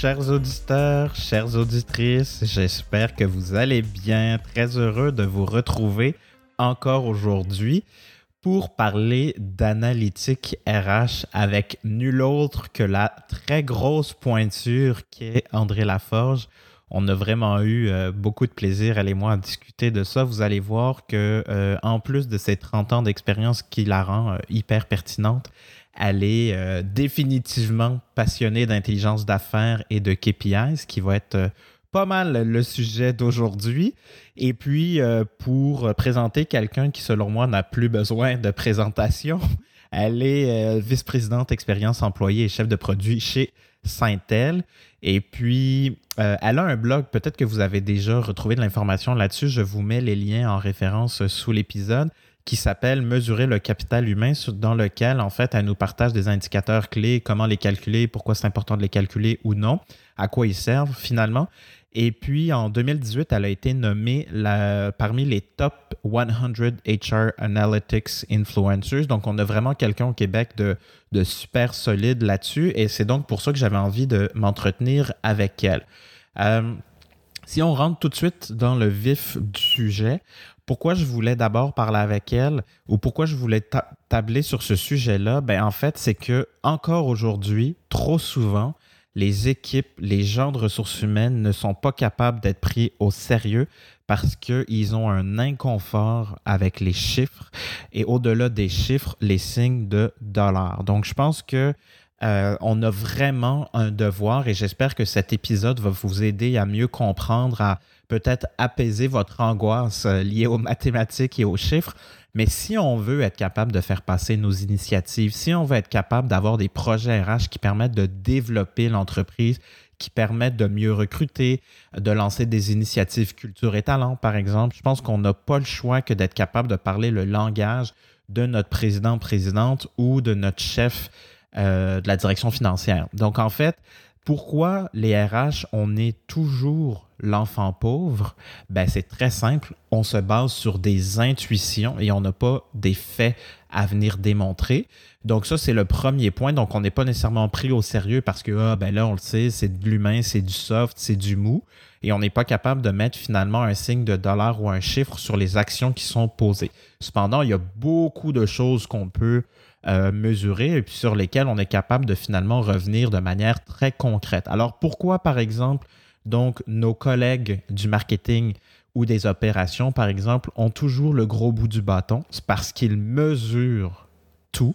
Chers auditeurs, chères auditrices. J'espère que vous allez bien. Très heureux de vous retrouver encore aujourd'hui pour parler d'analytique RH avec nul autre que la très grosse pointure qui est André Laforge. On a vraiment eu euh, beaucoup de plaisir, elle et moi, à discuter de ça. Vous allez voir que, euh, en plus de ces 30 ans d'expérience qui la rend euh, hyper pertinente, elle est définitivement passionnée d'intelligence d'affaires et de KPIs, qui va être pas mal le sujet d'aujourd'hui. Et puis, pour présenter quelqu'un qui, selon moi, n'a plus besoin de présentation, elle est vice-présidente expérience employée et chef de produit chez Saintel. Et puis, euh, elle a un blog, peut-être que vous avez déjà retrouvé de l'information là-dessus. Je vous mets les liens en référence sous l'épisode qui s'appelle Mesurer le capital humain, dans lequel, en fait, elle nous partage des indicateurs clés, comment les calculer, pourquoi c'est important de les calculer ou non, à quoi ils servent finalement. Et puis en 2018, elle a été nommée parmi les top 100 HR Analytics Influencers. Donc on a vraiment quelqu'un au Québec de, super solide là-dessus. Et c'est donc pour ça que j'avais envie de m'entretenir avec elle. Euh, si on rentre tout de suite dans le vif du sujet, pourquoi je voulais d'abord parler avec elle ou pourquoi je voulais tabler sur ce sujet-là, ben en fait, c'est que encore aujourd'hui, trop souvent, les équipes, les gens de ressources humaines ne sont pas capables d'être pris au sérieux parce qu'ils ont un inconfort avec les chiffres et au-delà des chiffres, les signes de dollars. Donc, je pense que euh, on a vraiment un devoir et j'espère que cet épisode va vous aider à mieux comprendre, à peut-être apaiser votre angoisse euh, liée aux mathématiques et aux chiffres. Mais si on veut être capable de faire passer nos initiatives, si on veut être capable d'avoir des projets RH qui permettent de développer l'entreprise, qui permettent de mieux recruter, de lancer des initiatives culture et talent, par exemple, je pense qu'on n'a pas le choix que d'être capable de parler le langage de notre président, présidente ou de notre chef euh, de la direction financière. Donc, en fait, pourquoi les RH, on est toujours l'enfant pauvre? Ben, c'est très simple. On se base sur des intuitions et on n'a pas des faits à venir démontrer. Donc, ça, c'est le premier point. Donc, on n'est pas nécessairement pris au sérieux parce que, ah, ben là, on le sait, c'est de l'humain, c'est du soft, c'est du mou. Et on n'est pas capable de mettre finalement un signe de dollar ou un chiffre sur les actions qui sont posées. Cependant, il y a beaucoup de choses qu'on peut euh, mesurer et puis sur lesquels on est capable de finalement revenir de manière très concrète. Alors pourquoi, par exemple, donc nos collègues du marketing ou des opérations, par exemple, ont toujours le gros bout du bâton? C'est parce qu'ils mesurent tout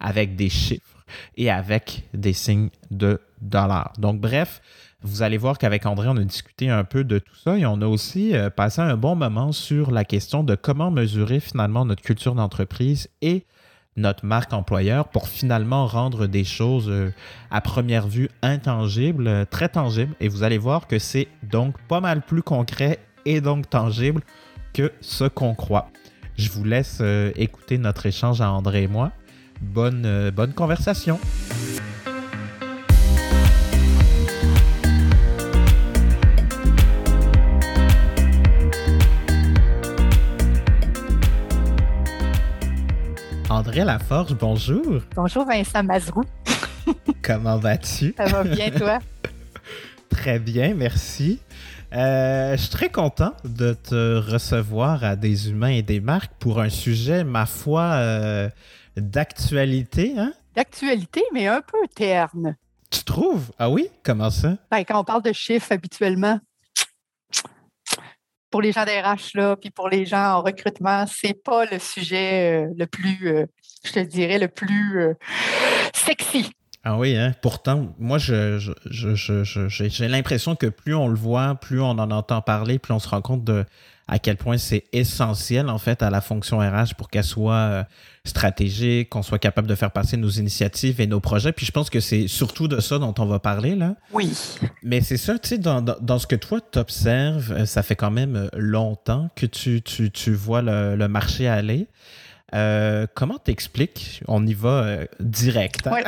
avec des chiffres et avec des signes de dollars. Donc, bref, vous allez voir qu'avec André, on a discuté un peu de tout ça et on a aussi euh, passé un bon moment sur la question de comment mesurer finalement notre culture d'entreprise et notre marque employeur pour finalement rendre des choses euh, à première vue intangibles, euh, très tangibles. Et vous allez voir que c'est donc pas mal plus concret et donc tangible que ce qu'on croit. Je vous laisse euh, écouter notre échange à André et moi. Bonne, bonne conversation. André Laforge, bonjour. Bonjour Vincent Mazrou. Comment vas-tu? Ça va bien, toi? très bien, merci. Euh, je suis très content de te recevoir à des humains et des marques pour un sujet, ma foi, euh, d'actualité. Hein? D'actualité, mais un peu terne. Tu trouves? Ah oui? Comment ça? Ben, quand on parle de chiffres habituellement, pour les gens d'RH, là, puis pour les gens en recrutement, c'est pas le sujet euh, le plus, euh, je te dirais, le plus euh, sexy. Ah oui, hein? pourtant, moi, je, j'ai l'impression que plus on le voit, plus on en entend parler, plus on se rend compte de à quel point c'est essentiel, en fait, à la fonction RH pour qu'elle soit stratégique, qu'on soit capable de faire passer nos initiatives et nos projets. Puis je pense que c'est surtout de ça dont on va parler là. Oui. Mais c'est ça, tu sais, dans, dans, ce que toi tu observes, euh, ça fait quand même longtemps que tu, tu, tu vois le, le, marché aller. Euh, comment t'expliques? On y va euh, direct. Hein?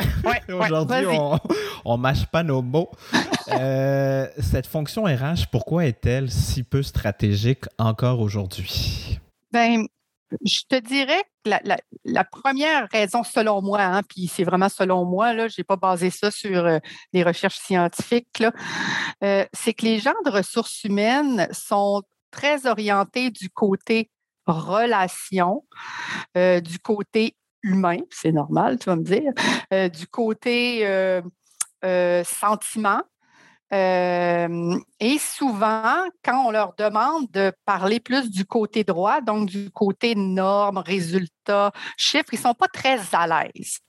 Aujourd'hui, on, on mâche pas nos mots. cette fonction RH, pourquoi est-elle si peu stratégique encore aujourd'hui? Ben, je te dirais la, première raison, selon moi, hein, puis c'est vraiment selon moi, je n'ai pas basé ça sur euh, les recherches scientifiques, euh, c'est que les gens de ressources humaines sont très orientés du côté relation, euh, du côté humain, c'est normal, tu vas me dire, du côté sentiment, et souvent, quand on leur demande de parler plus du côté droit, donc du côté normes, résultats, chiffres, ils ne sont pas très à l'aise.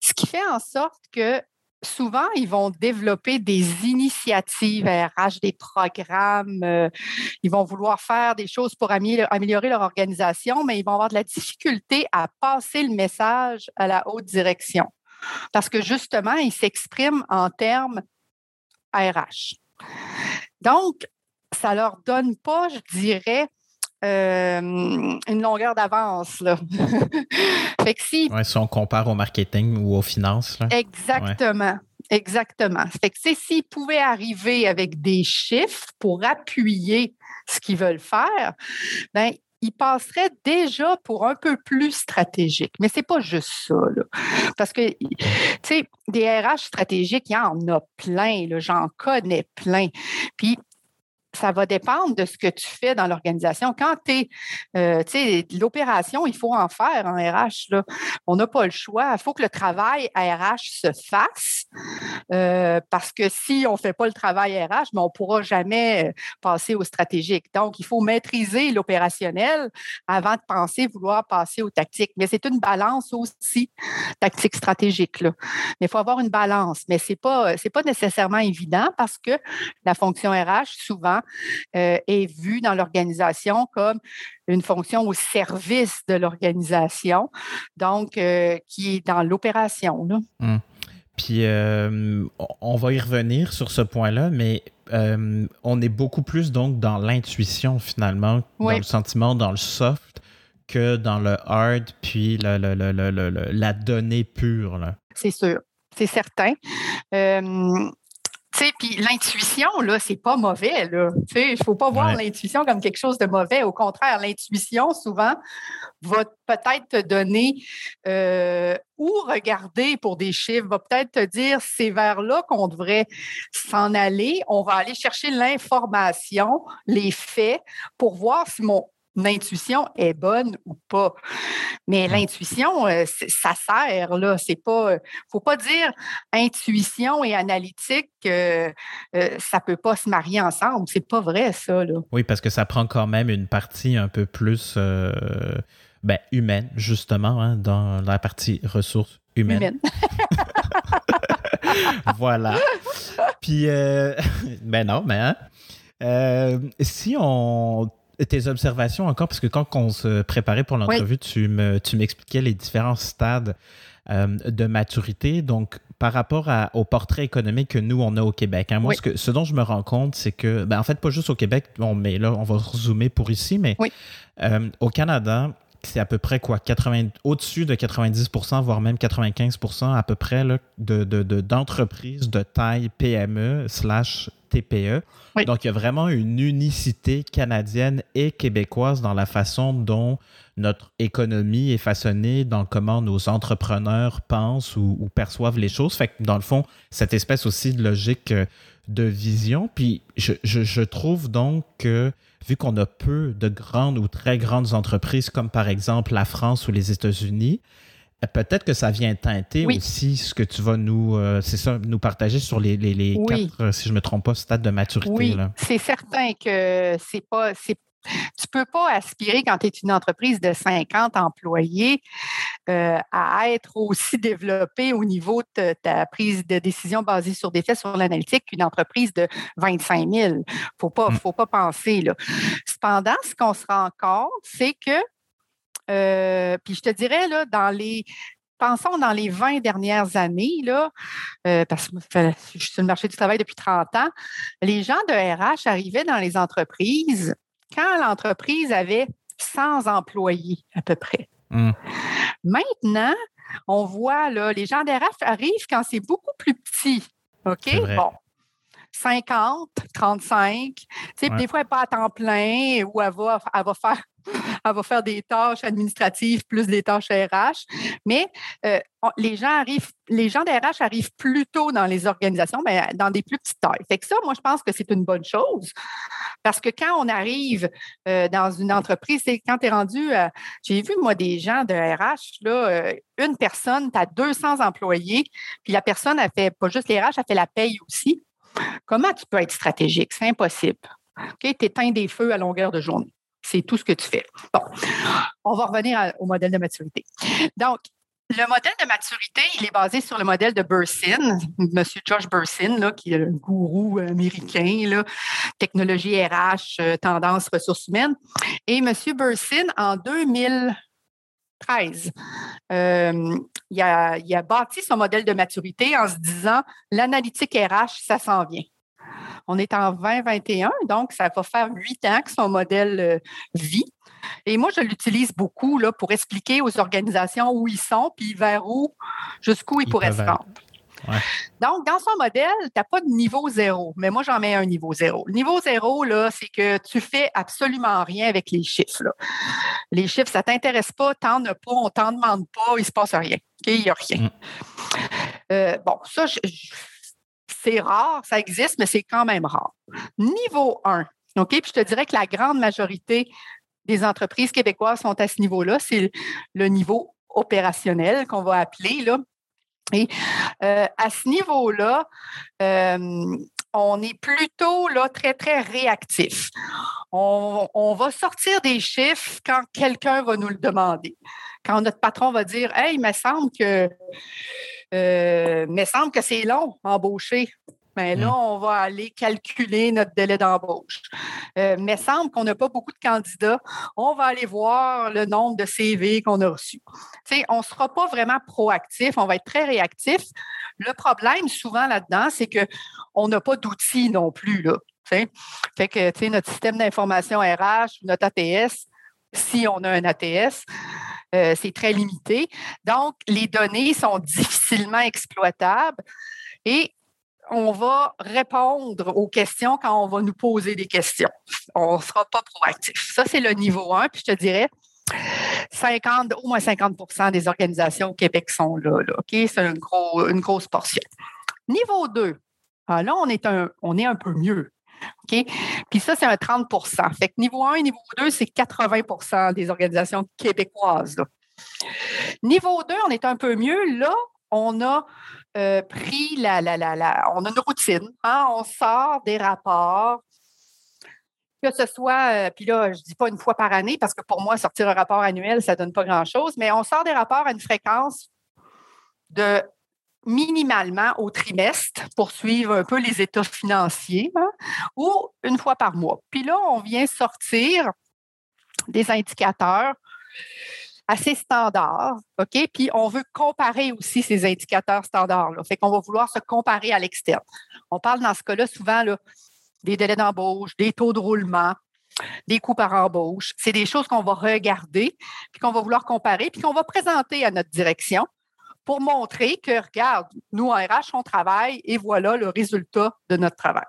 Ce qui fait en sorte que souvent, ils vont développer des initiatives RH, des programmes, euh, ils vont vouloir faire des choses pour améliorer leur organisation, mais ils vont avoir de la difficulté à passer le message à la haute direction. Parce que justement, ils s'expriment en termes RH. Donc, ça ne leur donne pas, je dirais, euh, une longueur d'avance. si, si on compare au marketing ou aux finances. Exactement. Exactement. Fait que s'ils pouvaient arriver avec des chiffres pour appuyer ce qu'ils veulent faire, ben, il passerait déjà pour un peu plus stratégique. Mais c'est pas juste ça. Parce que, tu sais, des RH stratégiques, il y en a plein. J'en connais plein. Puis, ça va dépendre de ce que tu fais dans l'organisation. Quand tu es, euh, tu sais, l'opération, il faut en faire en RH. Là. On n'a pas le choix. Il faut que le travail RH se fasse euh, parce que si on ne fait pas le travail RH, ben, on ne pourra jamais euh, passer au stratégique. Donc, il faut maîtriser l'opérationnel avant de penser vouloir passer aux tactiques. Mais c'est une balance aussi, tactique stratégique. Là. Mais il faut avoir une balance. Mais ce n'est pas nécessairement évident parce que la fonction RH, souvent, euh, est vue dans l'organisation comme une fonction au service de l'organisation, donc euh, qui est dans l'opération. Hum. Puis euh, on va y revenir sur ce point-là, mais on est beaucoup plus donc dans l'intuition finalement, dans le sentiment, dans le soft, que dans le hard, puis la donnée pure. C'est sûr, c'est certain puis l'intuition, là, c'est pas mauvais, là. il ne faut pas voir l'intuition comme quelque chose de mauvais. Au contraire, l'intuition, souvent, va peut-être te donner euh, ou regarder pour des chiffres, va peut-être te dire c'est vers là qu'on devrait s'en aller. On va aller chercher l'information, les faits, pour voir si mon l'intuition est bonne ou pas. Mais l'intuition, euh, ça sert, là. C'est pas. Euh, faut pas dire intuition et analytique, euh, ça peut pas se marier ensemble. C'est pas vrai, ça, là. Oui, parce que ça prend quand même une partie un peu plus ben, humaine, justement, hein, dans la partie ressources humaines. Humaine. voilà. Puis, ben non, mais hein, si on tes observations encore, parce que quand on se préparait pour l'entrevue, tu, me, tu m'expliquais les différents stades euh, de maturité. Donc, par rapport au portrait économique que nous, on a au Québec, hein, moi, ce, que, ce, dont je me rends compte, c'est que, ben, en fait, pas juste au Québec, bon, mais là, on va zoomer pour ici, mais euh, au Canada, c'est à peu près quoi, 80, au-dessus de 90% voire même 95% à peu près là, de, d'entreprises de, taille PME slash TPE. Donc, il y a vraiment une unicité canadienne et québécoise dans la façon dont notre économie est façonnée, dans comment nos entrepreneurs pensent ou, perçoivent les choses. Fait que, dans le fond, cette espèce aussi de logique euh, de vision. Puis, je, je trouve donc que vu qu'on a peu de grandes ou très grandes entreprises comme par exemple la France ou les États-Unis, euh, peut-être que ça vient teinter aussi ce que tu vas nous, euh, c'est ça, nous partager sur les, les, quatre, euh, si je ne me trompe pas, stades de maturité. Oui, c'est certain que c'est pas, c'est tu ne peux pas aspirer, quand tu es une entreprise de 50 employés, euh, à être aussi développé au niveau de ta prise de décision basée sur des faits sur l'analytique qu'une entreprise de 25 000. Il ne faut pas, mm. faut pas penser. Là. Cependant, ce qu'on se rend compte, c'est que, euh, puis je te dirais, là, dans les pensons dans les 20 dernières années, là, euh, parce que je suis sur le marché du travail depuis 30 ans, les gens de RH arrivaient dans les entreprises quand l'entreprise avait 100 employés à peu près. Hmm. Maintenant, on voit, là, les gens d'RF arrivent quand c'est beaucoup plus petit. OK? Bon. 50, 35. Des fois, elle n'est pas à temps plein ou elle va, elle va faire elle va faire des tâches administratives plus des tâches RH. Mais euh, les gens arrivent, les gens d'RH arrivent plus tôt dans les organisations, mais dans des plus petites tailles. Fait que ça, moi, je pense que c'est une bonne chose. Parce que quand on arrive euh, dans une entreprise, c'est quand tu es rendu J'ai vu, moi, des gens de RH, là, euh, une personne, tu as 200 employés, puis la personne, a fait pas juste les RH, elle fait la paye aussi. Comment tu peux être stratégique? C'est impossible. Tu éteins des feux à longueur de journée. C'est tout ce que tu fais. Bon, on va revenir au modèle de maturité. Donc, le modèle de maturité, il est basé sur le modèle de Bursin, M. Josh Bursin, là, qui est le gourou américain, là, technologie RH, euh, tendance ressources humaines. Et M. Bursin, en 2013, euh, il, a, il a bâti son modèle de maturité en se disant l'analytique RH, ça s'en vient. On est en 2021, donc ça va faire huit ans que son modèle euh, vit. Et moi, je l'utilise beaucoup là, pour expliquer aux organisations où ils sont, puis vers où, jusqu'où ils, pourraient se rendre. Donc, dans son modèle, tu n'as pas de niveau zéro, mais moi, j'en mets un niveau zéro. Le niveau zéro, là, c'est que tu fais absolument rien avec les chiffres. Les chiffres, ça ne t'intéresse pas, t'en as pas, on t'en demande pas, il ne se passe rien. Il n'y a rien. Mm. Euh, bon, ça, je c'est rare, ça existe, mais c'est quand même rare. Niveau 1, OK? Puis je te dirais que la grande majorité des entreprises québécoises sont à ce niveau-là. C'est le niveau opérationnel qu'on va appeler. Là. Et euh, à ce niveau-là, euh, on est plutôt là, très, très réactif. On, va sortir des chiffres quand quelqu'un va nous le demander. Quand notre patron va dire Hey, il me semble que euh, mais semble que c'est long, embaucher. Mais là, hmm. on va aller calculer notre délai d'embauche. Euh, mais semble qu'on n'a pas beaucoup de candidats. On va aller voir le nombre de CV qu'on a reçus. on ne sera pas vraiment proactif, on va être très réactif. Le problème, souvent là-dedans, c'est qu'on n'a pas d'outils non plus. Là, fait que notre système d'information RH, notre ATS, si on a un ATS, euh, c'est très limité. Donc, les données sont difficilement exploitables et on va répondre aux questions quand on va nous poser des questions. On ne sera pas proactif. Ça, c'est le niveau 1. Puis je te dirais, 50, au moins 50% des organisations au Québec sont là. OK? C'est une, une grosse portion. Niveau 2, ah, là, on est, un, on est un peu mieux. OK? Puis ça, c'est un 30% Fait que niveau 1 et niveau 2, c'est 80% des organisations québécoises. Niveau 2, on est un peu mieux. Là, on a euh, pris on a une routine. Hein? On sort des rapports. Que ce soit, euh, puis là, je ne dis pas une fois par année, parce que pour moi, sortir un rapport annuel, ça ne donne pas grand-chose, mais on sort des rapports à une fréquence de minimalement au trimestre pour suivre un peu les états financiers hein, ou une fois par mois. Puis là, on vient sortir des indicateurs assez standards, OK? Puis on veut comparer aussi ces indicateurs standards-là. Fait qu'on va vouloir se comparer à l'externe. On parle dans ce cas-là souvent là, des délais d'embauche, des taux de roulement, des coûts par embauche. C'est des choses qu'on va regarder, puis qu'on va vouloir comparer, puis qu'on va présenter à notre direction pour montrer que, regarde, nous, en RH, on travaille et voilà le résultat de notre travail.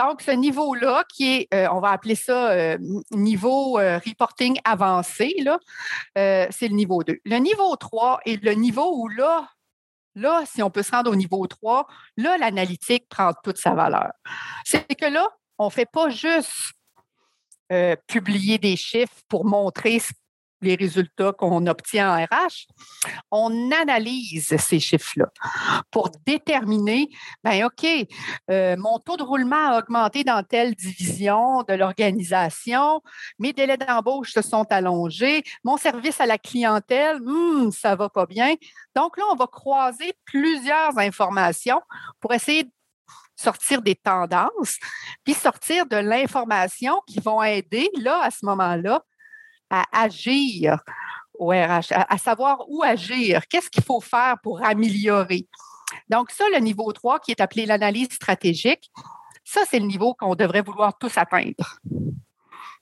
Donc, ce niveau-là, qui est, euh, on va appeler ça euh, niveau euh, reporting avancé, là, c'est le niveau 2. Le niveau 3 est le niveau où là, là, si on peut se rendre au niveau 3, là, l'analytique prend toute sa valeur. C'est que là, on ne fait pas juste publier des chiffres pour montrer ce les résultats qu'on obtient en RH, on analyse ces chiffres-là pour déterminer, ben OK, euh, mon taux de roulement a augmenté dans telle division de l'organisation, mes délais d'embauche se sont allongés, mon service à la clientèle, hmm, ça va pas bien. Donc là, on va croiser plusieurs informations pour essayer de sortir des tendances, puis sortir de l'information qui vont aider, là, à ce moment-là, à agir au RH, à, savoir où agir, qu'est-ce qu'il faut faire pour améliorer? Donc, ça, le niveau 3, qui est appelé l'analyse stratégique, ça, c'est le niveau qu'on devrait vouloir tous atteindre.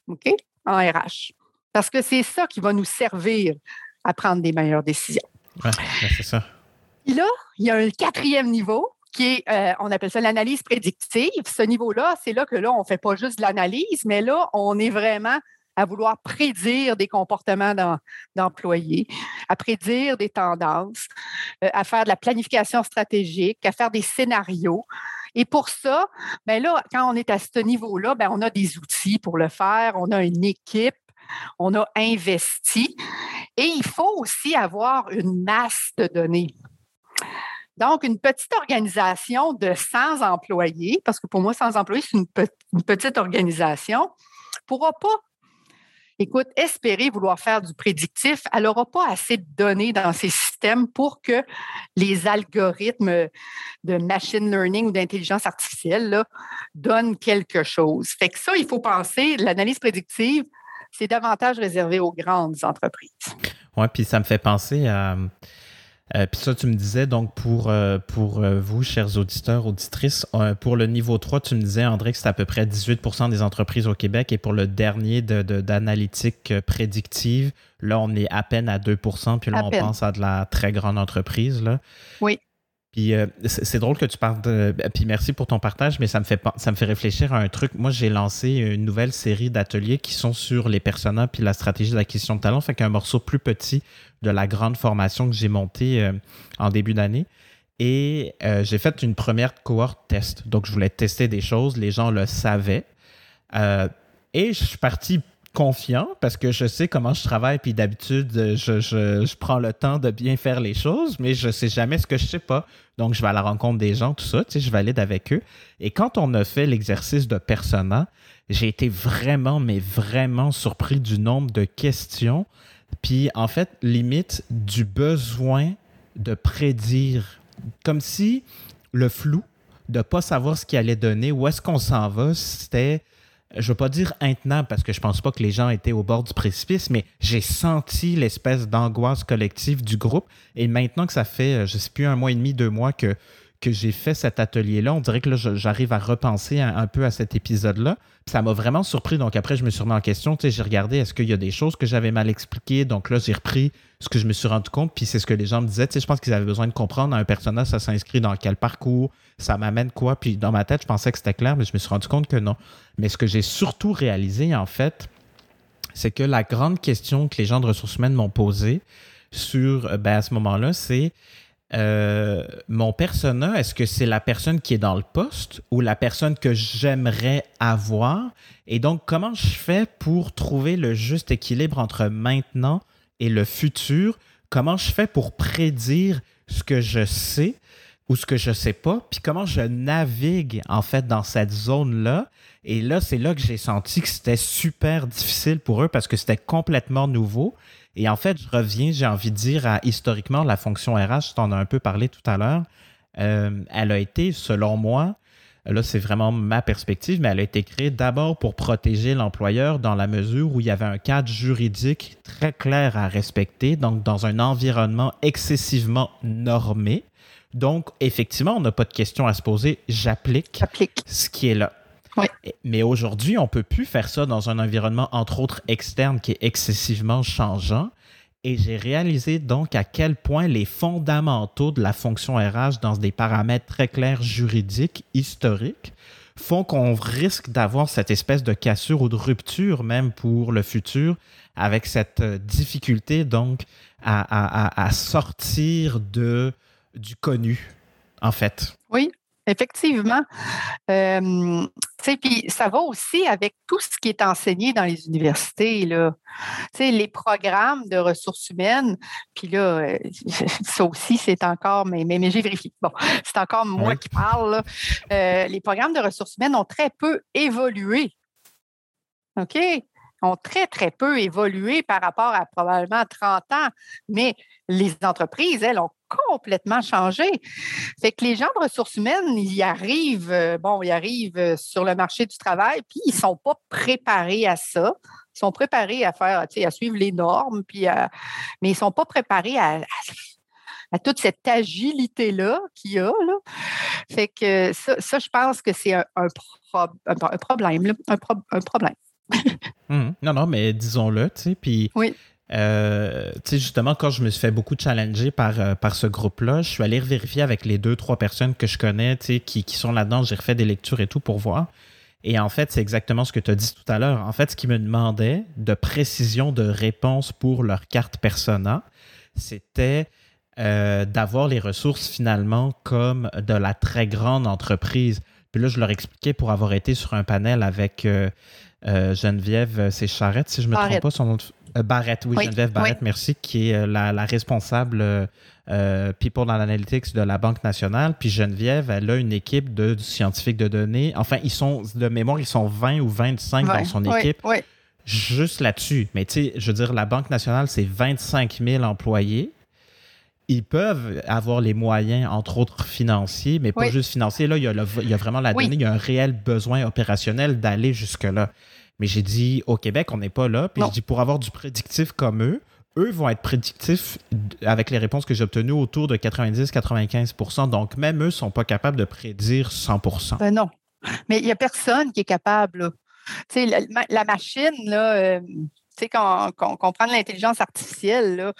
OK? En RH. Parce que c'est ça qui va nous servir à prendre des meilleures décisions. Oui, c'est ça. Puis là, il y a un quatrième niveau qui est, euh, on appelle ça l'analyse prédictive. Ce niveau-là, c'est là que là, on ne fait pas juste de l'analyse, mais là, on est vraiment à vouloir prédire des comportements d'employés, à prédire des tendances, euh, à faire de la planification stratégique, à faire des scénarios. Et pour ça, ben là, quand on est à ce niveau-là, ben on a des outils pour le faire, on a une équipe, on a investi et il faut aussi avoir une masse de données. Donc, une petite organisation de 100 employés, parce que pour moi, 100 employés, c'est une, une, petite organisation, ne pourra pas écoute, espérer vouloir faire du prédictif, elle n'aura pas assez de données dans ses systèmes pour que les algorithmes de machine learning ou d'intelligence artificielle donnent quelque chose. Fait que ça, il faut penser, l'analyse prédictive, c'est davantage réservé aux grandes entreprises. Oui, puis ça me fait penser à euh, puis ça, tu me disais, donc pour, euh, pour euh, vous, chers auditeurs, auditrices, pour le niveau 3, tu me disais, André, que c'est à peu près 18% des entreprises au Québec. Et pour le dernier d'analytique de, prédictive, là, on est à peine à 2% Puis là, on pense à de la très grande entreprise. Là. Oui. Puis euh, c'est drôle que tu parles de. Puis merci pour ton partage, mais ça me fait ça me fait réfléchir à un truc. Moi, j'ai lancé une nouvelle série d'ateliers qui sont sur les personnages puis la stratégie d'acquisition de talent. Fait qu'un morceau plus petit de la grande formation que j'ai montée euh, en début d'année. Et euh, j'ai fait une première cohorte test. Donc, je voulais tester des choses. Les gens le savaient. et je suis parti confiant parce que je sais comment je travaille, puis d'habitude, je, prends le temps de bien faire les choses, mais je sais jamais ce que je sais pas. Donc, je vais à la rencontre des gens, tout ça, tu sais, je valide avec eux. Et quand on a fait l'exercice de persona, j'ai été vraiment, mais vraiment surpris du nombre de questions, puis en fait, limite du besoin de prédire. Comme si le flou de pas savoir ce qui allait donner, où est-ce qu'on s'en va, c'était je veux pas dire intenable parce que je pense pas que les gens étaient au bord du précipice, mais j'ai senti l'espèce d'angoisse collective du groupe. Et maintenant que ça fait, euh, je sais plus, un mois et demi, deux mois que, que j'ai fait cet atelier-là, on dirait que là, j'arrive à repenser un, peu à cet épisode-là. Ça m'a vraiment surpris. Donc après, je me suis remis en question. Tu sais, j'ai regardé, est-ce qu'il y a des choses que j'avais mal expliquées? Donc là, j'ai repris ce que je me suis rendu compte. Puis c'est ce que les gens me disaient. Tu sais, je pense qu'ils avaient besoin de comprendre un personnage, ça s'inscrit dans quel parcours, ça m'amène quoi? Puis dans ma tête, je pensais que c'était clair, mais je me suis rendu compte que non. Mais ce que j'ai surtout réalisé, en fait, c'est que la grande question que les gens de ressources humaines m'ont posée sur, euh, ben, à ce moment-là, c'est euh, mon persona, est-ce que c'est la personne qui est dans le poste ou la personne que j'aimerais avoir? Et donc, comment je fais pour trouver le juste équilibre entre maintenant et le futur? Comment je fais pour prédire ce que je sais ou ce que je sais pas, puis comment je navigue en fait dans cette zone-là? Et là, c'est là que j'ai senti que c'était super difficile pour eux parce que c'était complètement nouveau. Et en fait, je reviens, j'ai envie de dire, à historiquement, la fonction RH, tu en as un peu parlé tout à l'heure, euh, elle a été, selon moi, là c'est vraiment ma perspective, mais elle a été créée d'abord pour protéger l'employeur dans la mesure où il y avait un cadre juridique très clair à respecter, donc dans un environnement excessivement normé. Donc, effectivement, on n'a pas de questions à se poser. J'applique ce qui est là. Mais aujourd'hui, on ne peut plus faire ça dans un environnement, entre autres, externe qui est excessivement changeant. Et j'ai réalisé donc à quel point les fondamentaux de la fonction RH dans des paramètres très clairs juridiques, historiques, font qu'on risque d'avoir cette espèce de cassure ou de rupture même pour le futur avec cette euh, difficulté donc à sortir de du connu, en fait. Oui, effectivement. Euh, puis ça va aussi avec tout ce qui est enseigné dans les universités. Là. les programmes de ressources humaines, puis là, euh, ça aussi, c'est encore, mais, mais, j'ai vérifié. Bon, c'est encore moi qui parle. Euh, les programmes de ressources humaines ont très peu évolué. OK? Ont très, très peu évolué par rapport à probablement 30 ans. Mais les entreprises, elles, ont complètement changé. Fait que les gens de ressources humaines, ils arrivent, euh, bon, ils arrivent euh, sur le marché du travail, puis ils ne sont pas préparés à ça. Ils sont préparés à faire, à suivre les normes, puis mais ils ne sont pas préparés à, toute cette agilité-là qu'il y a. Là. Fait que ça, je pense que c'est un, problème. un, problème. Hum, non, non, mais disons-le, tu sais, puis oui. euh, tu sais, justement, quand je me suis fait beaucoup challenger par, euh, par ce groupe-là, je suis allé vérifier avec les deux, trois personnes que je connais, tu sais, qui, qui sont là-dedans. J'ai refait des lectures et tout pour voir. Et en fait, c'est exactement ce que tu as dit tout à l'heure. En fait, ce qu'ils me demandaient de précision de réponse pour leur carte persona, c'était euh, d'avoir les ressources finalement comme de la très grande entreprise. Puis là, je leur expliquais pour avoir été sur un panel avec Geneviève, c'est Charrette, si je ne me trompe pas, son nom de euh, Barrett, oui, Geneviève Barrett, merci, qui est euh, la, responsable euh, People dans l'Analytics de la Banque nationale. Puis Geneviève, elle a une équipe de scientifiques de données. Enfin, ils sont, de mémoire, ils sont 20 ou 25 dans son équipe. Juste là-dessus. Mais tu sais, je veux dire, la Banque nationale, c'est 25 000 employés ils peuvent avoir les moyens, entre autres financiers, mais pas juste financiers. Là, il y, a il y, a vraiment la donnée, il y a un réel besoin opérationnel d'aller jusque-là. Mais j'ai dit, au Québec, on n'est pas là. Puis je dis, pour avoir du prédictif comme eux, eux vont être prédictifs avec les réponses que j'ai obtenues autour de 90-95% Donc, même eux ne sont pas capables de prédire 100% ben Non. Mais il n'y a personne qui est capable. Tu sais, la, machine, là, euh, tu sais, quand, on prend de l'intelligence artificielle, là,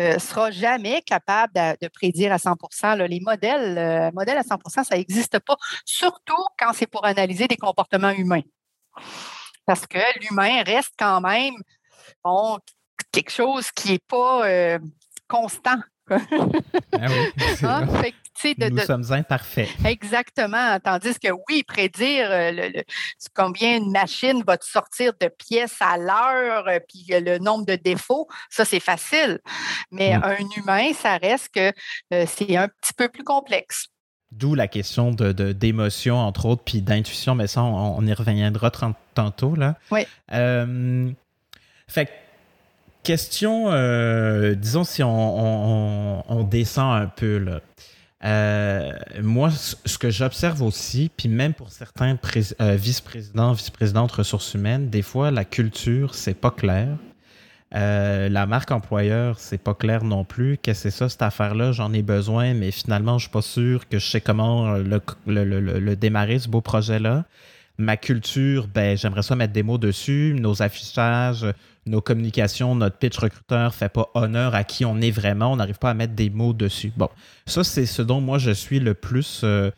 euh, sera jamais capable de, prédire à 100% Les modèles, euh, modèles à 100% ça n'existe pas, surtout quand c'est pour analyser des comportements humains parce que l'humain reste quand même bon, quelque chose qui n'est pas euh, constant. ah oui, hein? Nous sommes imparfaits. Exactement. Tandis que oui, prédire euh, combien une machine va te sortir de pièces à l'heure, euh, puis le nombre de défauts, ça c'est facile. Mais mm. un humain, ça reste que c'est un petit peu plus complexe. D'où la question de, d'émotion, entre autres, puis d'intuition, mais ça, on, y reviendra tantôt. Là. Oui. Euh, fait question, euh, disons si on, descend un peu, là. Euh, moi, ce que j'observe aussi, puis même pour certains vice-présidents, vice-présidentes ressources humaines, des fois, la culture, c'est pas clair. Euh, la marque employeur, c'est pas clair non plus. Qu'est-ce que c'est ça, cette affaire-là? J'en ai besoin, mais finalement, je suis pas sûr que je sais comment le, le, démarrer, ce beau projet-là. Ma culture, ben, j'aimerais ça mettre des mots dessus. Nos affichages, nos communications, notre pitch recruteur fait pas honneur à qui on est vraiment. On n'arrive pas à mettre des mots dessus. Bon, ça, c'est ce dont moi je suis le plus. Euh,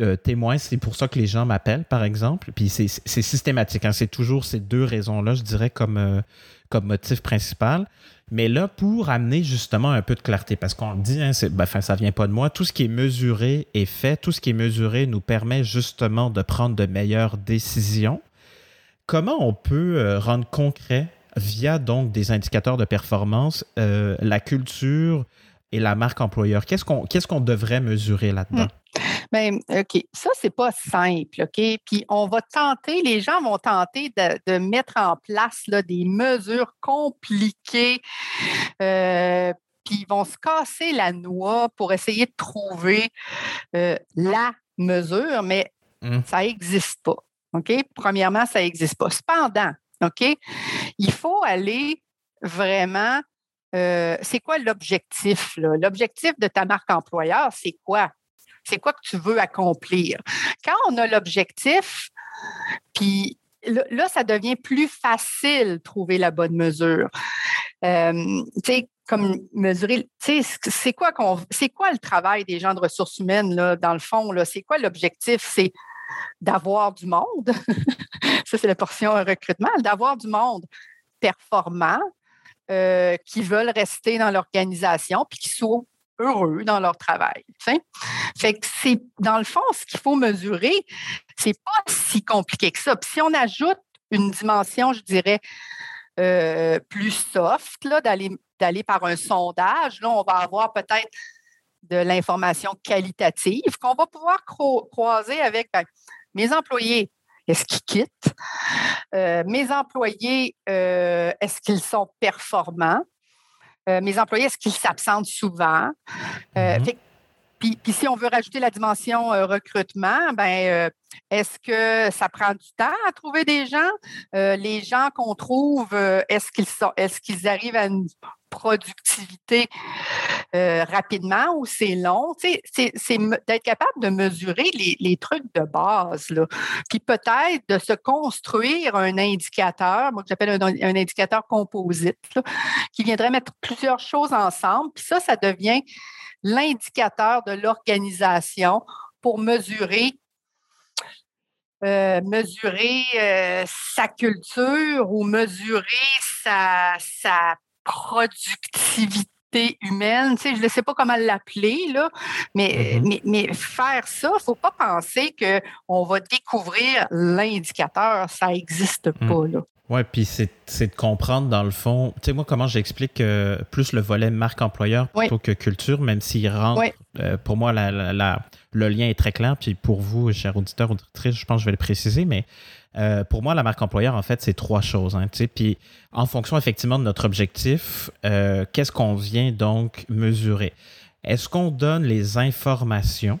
euh, témoin, c'est pour ça que les gens m'appellent, par exemple. Puis c'est systématique. Hein. C'est toujours ces deux raisons-là, je dirais, comme, comme motif principal. Mais là, pour amener justement un peu de clarté, parce qu'on dit, hein, ben, ça ne vient pas de moi, tout ce qui est mesuré est fait. Tout ce qui est mesuré nous permet justement de prendre de meilleures décisions. Comment on peut euh, rendre concret, via donc des indicateurs de performance, euh, la culture et la marque employeur? Qu'est-ce qu'on qu'est-ce qu'on devrait mesurer là-dedans? Hmm. Bien, OK, ça, c'est pas simple, OK? Puis on va tenter, les gens vont tenter de, mettre en place là, des mesures compliquées, euh, puis ils vont se casser la noix pour essayer de trouver euh, la mesure, mais mmh. ça n'existe pas. OK? Premièrement, ça n'existe pas. Cependant, OK, il faut aller vraiment. Euh, c'est quoi l'objectif? L'objectif de ta marque employeur, c'est quoi? C'est quoi que tu veux accomplir? Quand on a l'objectif, puis là, ça devient plus facile de trouver la bonne mesure. Euh, tu sais, comme mesurer, tu sais, c'est quoi qu'on, c'est quoi le travail des gens de ressources humaines, là, dans le fond? C'est quoi l'objectif? C'est d'avoir du monde? Ça, c'est la portion recrutement, d'avoir du monde performant, euh, qui veulent rester dans l'organisation, puis qui soient heureux dans leur travail. Fait que c'est, dans le fond, ce qu'il faut mesurer, c'est pas si compliqué que ça. Puis si on ajoute une dimension, je dirais, euh, plus soft, d'aller, d'aller par un sondage, là, on va avoir peut-être de l'information qualitative qu'on va pouvoir croiser avec ben, mes employés. Est-ce qu'ils quittent? Euh, mes employés, euh, est-ce qu'ils sont performants? Euh, mes employés, est-ce qu'ils s'absentent souvent? Mm-hmm. puis, si on veut rajouter la dimension recrutement, ben, est-ce que ça prend du temps à trouver des gens? les gens qu'on trouve, est-ce qu'ils sont, est-ce qu'ils arrivent à productivité euh, rapidement ou c'est long? C'est d'être capable de mesurer les, trucs de base. Là. Puis peut-être de se construire un indicateur, moi que j'appelle un, indicateur composite, qui viendrait mettre plusieurs choses ensemble. Puis ça, ça devient l'indicateur de l'organisation pour mesurer euh, mesurer euh, sa culture ou mesurer sa, sa productivité humaine, tu sais, je ne sais pas comment l'appeler, là, mais, mm-hmm. mais, mais, faire ça, il ne faut pas penser qu'on va découvrir l'indicateur. Ça n'existe mm. pas, là. Oui, puis c'est de comprendre dans le fond, tu sais, moi, comment j'explique euh, plus le volet marque employeur plutôt que culture, même s'il rentre, euh, pour moi, la, le lien est très clair, puis pour vous, chers auditeurs, auditrices, je pense que je vais le préciser, mais euh, pour moi, la marque employeur, en fait, c'est trois choses. Hein, puis en fonction effectivement de notre objectif, qu'est-ce qu'on vient donc mesurer? Est-ce qu'on donne les informations?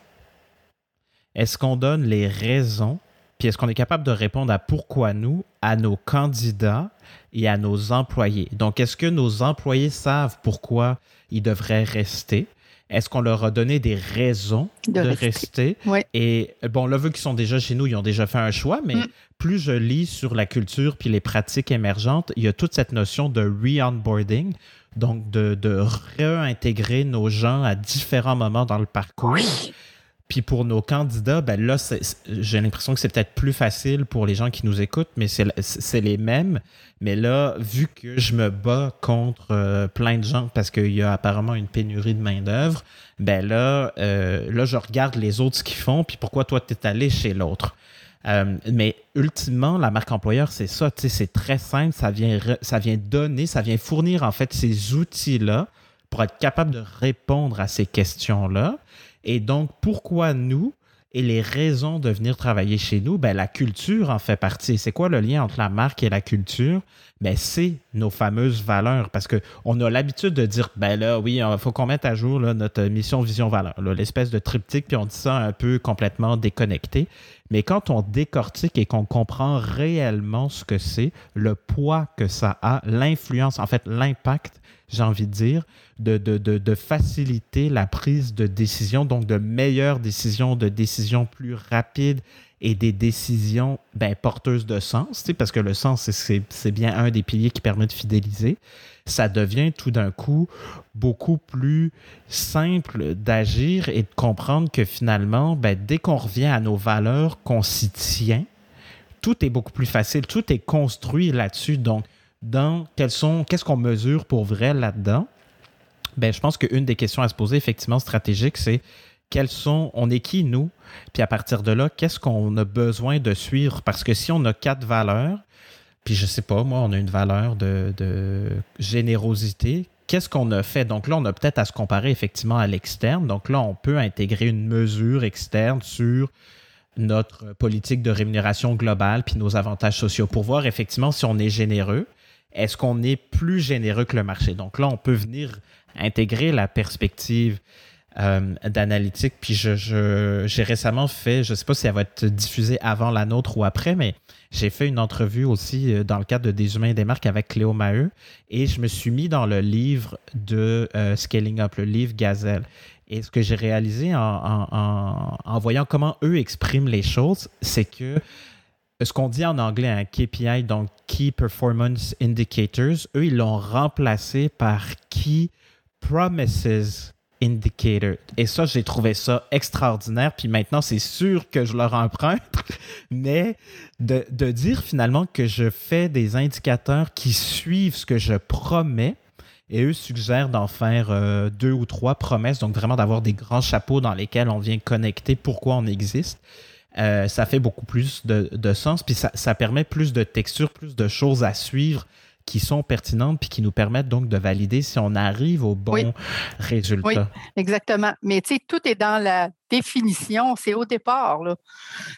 Est-ce qu'on donne les raisons? Puis est-ce qu'on est capable de répondre à pourquoi nous, à nos candidats et à nos employés? Donc, est-ce que nos employés savent pourquoi ils devraient rester? Est-ce qu'on leur a donné des raisons de, rester? Et bon, là, vu qu'ils sont déjà chez nous, ils ont déjà fait un choix, mais mm. plus je lis sur la culture puis les pratiques émergentes, il y a toute cette notion de re-onboarding, donc de, de réintégrer nos gens à différents moments dans le parcours. Puis pour nos candidats, ben là, j'ai l'impression que c'est peut-être plus facile pour les gens qui nous écoutent, mais c'est les mêmes. Mais là, vu que je me bats contre euh, plein de gens parce qu'il y a apparemment une pénurie de main-d'œuvre, ben là, euh, là, je regarde les autres ce qu'ils font, puis pourquoi toi, tu es allé chez l'autre. Euh, mais ultimement, la marque employeur, c'est ça, c'est très simple, ça vient, ça vient donner, ça vient fournir en fait ces outils-là pour être capable de répondre à ces questions-là. Et donc, pourquoi nous et les raisons de venir travailler chez nous? Ben, la culture en fait partie. C'est quoi le lien entre la marque et la culture? Ben, c'est nos fameuses valeurs parce qu'on a l'habitude de dire, ben là, oui, il faut qu'on mette à jour notre mission, vision, valeur, l'espèce de triptyque, puis on dit ça un peu complètement déconnecté. Mais quand on décortique et qu'on comprend réellement ce que c'est, le poids que ça a, l'influence, en fait, l'impact, j'ai envie de dire, de, de, de, faciliter la prise de décision, donc de meilleures décisions, de décisions plus rapides et des décisions ben, porteuses de sens, parce que le sens, c'est bien un des piliers qui permet de fidéliser. Ça devient tout d'un coup beaucoup plus simple d'agir et de comprendre que finalement, ben, dès qu'on revient à nos valeurs, qu'on s'y tient, tout est beaucoup plus facile, tout est construit là-dessus. Donc, dans quels sont, qu'est-ce qu'on mesure pour vrai là-dedans? Ben, je pense qu'une des questions à se poser, effectivement, stratégique, c'est quels sont, on est qui, nous? Puis à partir de là, qu'est-ce qu'on a besoin de suivre? Parce que si on a quatre valeurs, puis je sais pas, moi, on a une valeur de, de générosité, qu'est-ce qu'on a fait? Donc là, on a peut-être à se comparer effectivement à l'externe. Donc là, on peut intégrer une mesure externe sur notre politique de rémunération globale puis nos avantages sociaux pour voir effectivement si on est généreux est-ce qu'on est plus généreux que le marché? Donc là, on peut venir intégrer la perspective euh, d'analytique. Puis j'ai récemment fait, je ne sais pas si elle va être diffusée avant la nôtre ou après, mais j'ai fait une entrevue aussi euh, dans le cadre de Des humains et des marques avec Cléo Maheu et je me suis mis dans le livre de euh, Scaling Up, le livre Gazelle. Et ce que j'ai réalisé en, voyant comment eux expriment les choses, c'est que ce qu'on dit en anglais un KPI, donc Key Performance Indicators, eux, ils l'ont remplacé par Key Promises Indicator. Et ça, j'ai trouvé ça extraordinaire. Puis maintenant, c'est sûr que je leur emprunte. Mais de, dire finalement que je fais des indicateurs qui suivent ce que je promets, et eux suggèrent d'en faire euh, deux ou trois promesses, donc vraiment d'avoir des grands chapeaux dans lesquels on vient connecter pourquoi on existe. Euh, ça fait beaucoup plus de, sens, puis ça, permet plus de texture, plus de choses à suivre qui sont pertinentes puis qui nous permettent donc de valider si on arrive au bon résultat. Oui, exactement. Mais tu sais, tout est dans la définition, c'est au départ. Là.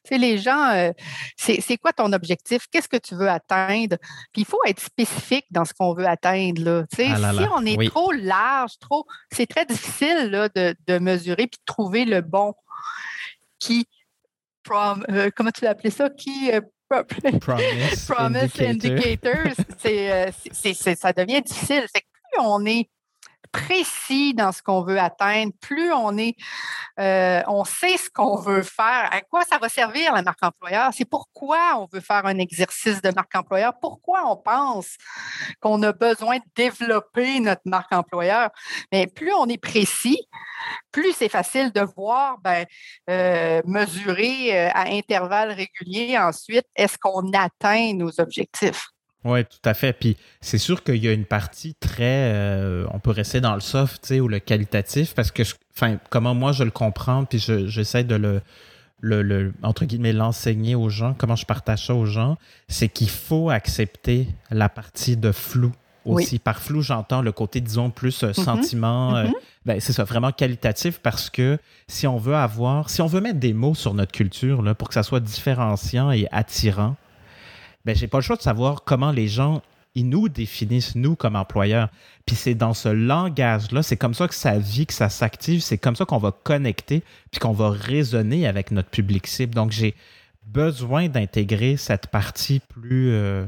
Tu sais, les gens, euh, c'est quoi ton objectif? Qu'est-ce que tu veux atteindre? Puis il faut être spécifique dans ce qu'on veut atteindre. Là. Tu sais, ah si on est trop large, trop, c'est très difficile là, de, de mesurer puis de trouver le bon qui euh, comment tu appelé ça? Qui euh, Promise, Promise Indicators, euh, c'est, ça devient difficile. on est précis dans ce qu'on veut atteindre, plus on est, euh, on sait ce qu'on veut faire, à quoi ça va servir la marque employeur? C'est pourquoi on veut faire un exercice de marque employeur, pourquoi on pense qu'on a besoin de développer notre marque employeur? Mais plus on est précis, plus c'est facile de voir, ben, euh, mesurer euh, à intervalles réguliers ensuite, est-ce qu'on atteint nos objectifs? Oui, tout à fait. Puis c'est sûr qu'il y a une partie très. Euh, on peut rester dans le soft ou le qualitatif parce que, enfin, comment moi je le comprends, puis j'essaie de le, le, entre guillemets, l'enseigner aux gens, comment je partage ça aux gens, c'est qu'il faut accepter la partie de flou aussi. Par flou, j'entends le côté, disons, plus euh, mm-hmm. sentiment. Euh, mm-hmm. ben, c'est ça, vraiment qualitatif parce que si on veut avoir, si on veut mettre des mots sur notre culture là, pour que ça soit différenciant et attirant, ben, j'ai pas le choix de savoir comment les gens ils nous définissent, nous, comme employeurs. Puis c'est dans ce langage-là, c'est comme ça que ça vit, que ça s'active, c'est comme ça qu'on va connecter, puis qu'on va raisonner avec notre public cible. Donc j'ai besoin d'intégrer cette partie plus, euh,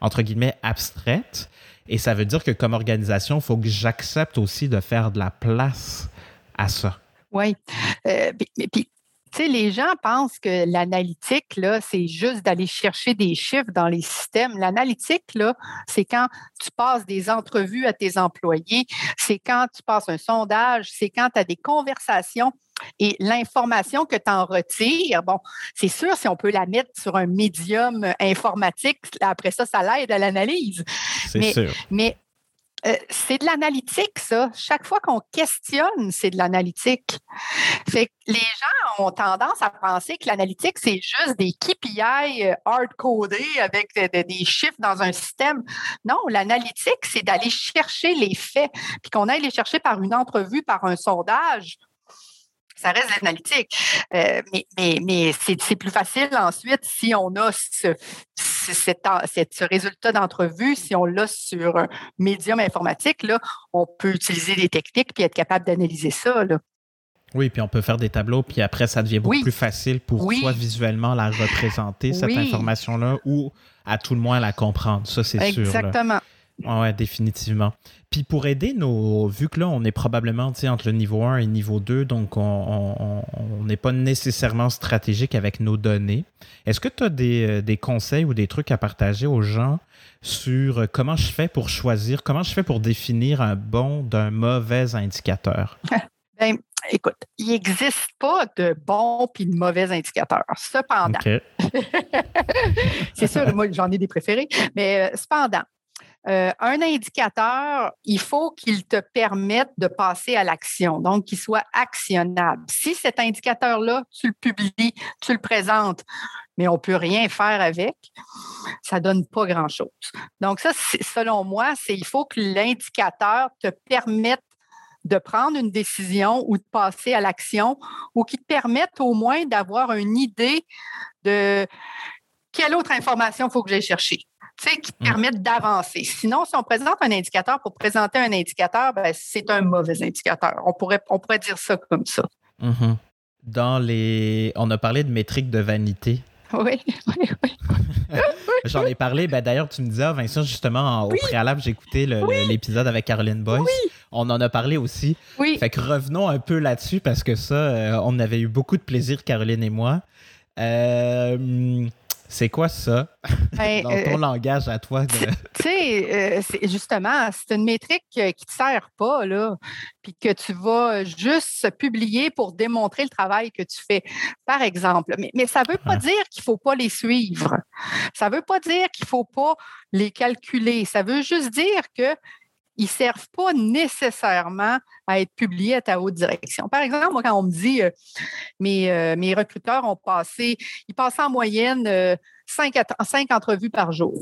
entre guillemets, abstraite. Et ça veut dire que comme organisation, il faut que j'accepte aussi de faire de la place à ça. Oui. Euh, puis, tu sais, les gens pensent que l'analytique, là, c'est juste d'aller chercher des chiffres dans les systèmes. L'analytique, là, c'est quand tu passes des entrevues à tes employés, c'est quand tu passes un sondage, c'est quand tu as des conversations et l'information que tu en retires, bon, c'est sûr, si on peut la mettre sur un médium informatique, après ça, ça l'aide à l'analyse. C'est sûr. Mais euh, c'est de l'analytique, ça. Chaque fois qu'on questionne, c'est de l'analytique. Les gens ont tendance à penser que l'analytique, c'est juste des KPI euh, hard-codés avec des chiffres dans un système. Non, l'analytique, c'est d'aller chercher les faits, puis qu'on aille les chercher par une entrevue, par un sondage ça reste l'analytique. Euh, mais mais, c'est plus facile ensuite si on a ce, ce résultat d'entrevue, si on l'a sur un médium informatique, là, on peut utiliser des techniques puis être capable d'analyser ça. Là. Oui, puis on peut faire des tableaux, puis après, ça devient beaucoup plus facile pour oui. toi visuellement la représenter, cette information-là, ou à tout le moins la comprendre. Ça, c'est sûr. Exactement. Oui, définitivement. Puis pour aider nos. Vu que là, on est probablement entre le niveau 1 et le niveau 2, donc on n'est pas nécessairement stratégique avec nos données. Est-ce que tu as euh, des, conseils ou des trucs à partager aux gens sur comment je fais pour choisir, comment je fais pour définir un bon d'un mauvais indicateur? Ben, écoute, il n'existe pas de bon puis de mauvais indicateur. Cependant, c'est sûr, moi j'en ai des préférés, mais euh, cependant, euh, un indicateur, il faut qu'il te permette de passer à l'action, donc qu'il soit actionnable. Si cet indicateur-là, tu le publies, tu le présentes, mais on ne peut rien faire avec, ça ne donne pas grand-chose. Donc ça, selon moi, c'est il faut que l'indicateur te permette de prendre une décision ou de passer à l'action ou qui te permette au moins d'avoir une idée de quelle autre information il faut que j'aille chercher qui mm. permettent d'avancer. Sinon, si on présente un indicateur pour présenter un indicateur, ben, c'est un mauvais indicateur. On pourrait, on pourrait dire ça comme ça. Mm-hmm. Dans les. On a parlé de métriques de vanité. Oui, oui, oui. J'en ai parlé. Ben, D'ailleurs, tu me disais, ah, Vincent, justement, au préalable, j'ai écouté l'épisode avec Caroline Boyce. On en a parlé aussi. Oui. Fait que revenons un peu là-dessus parce que ça, euh, on avait eu beaucoup de plaisir, Caroline et moi. Euh, c'est quoi ça? Ben, dans ton euh, langage à toi? Tu sais, euh, justement, c'est une métrique qui ne te sert pas, là, puis que tu vas juste publier pour démontrer le travail que tu fais, par exemple. Mais, ça ne veut pas dire qu'il ne faut pas les suivre. Ça ne veut pas dire qu'il ne faut pas les calculer. Ça veut juste dire que ils ne servent pas nécessairement à être publiés à ta haute direction. Par exemple, moi, quand on me dit euh, mes, euh, mes, recruteurs ont passé, ils passent en moyenne euh, cinq, entrevues par jour.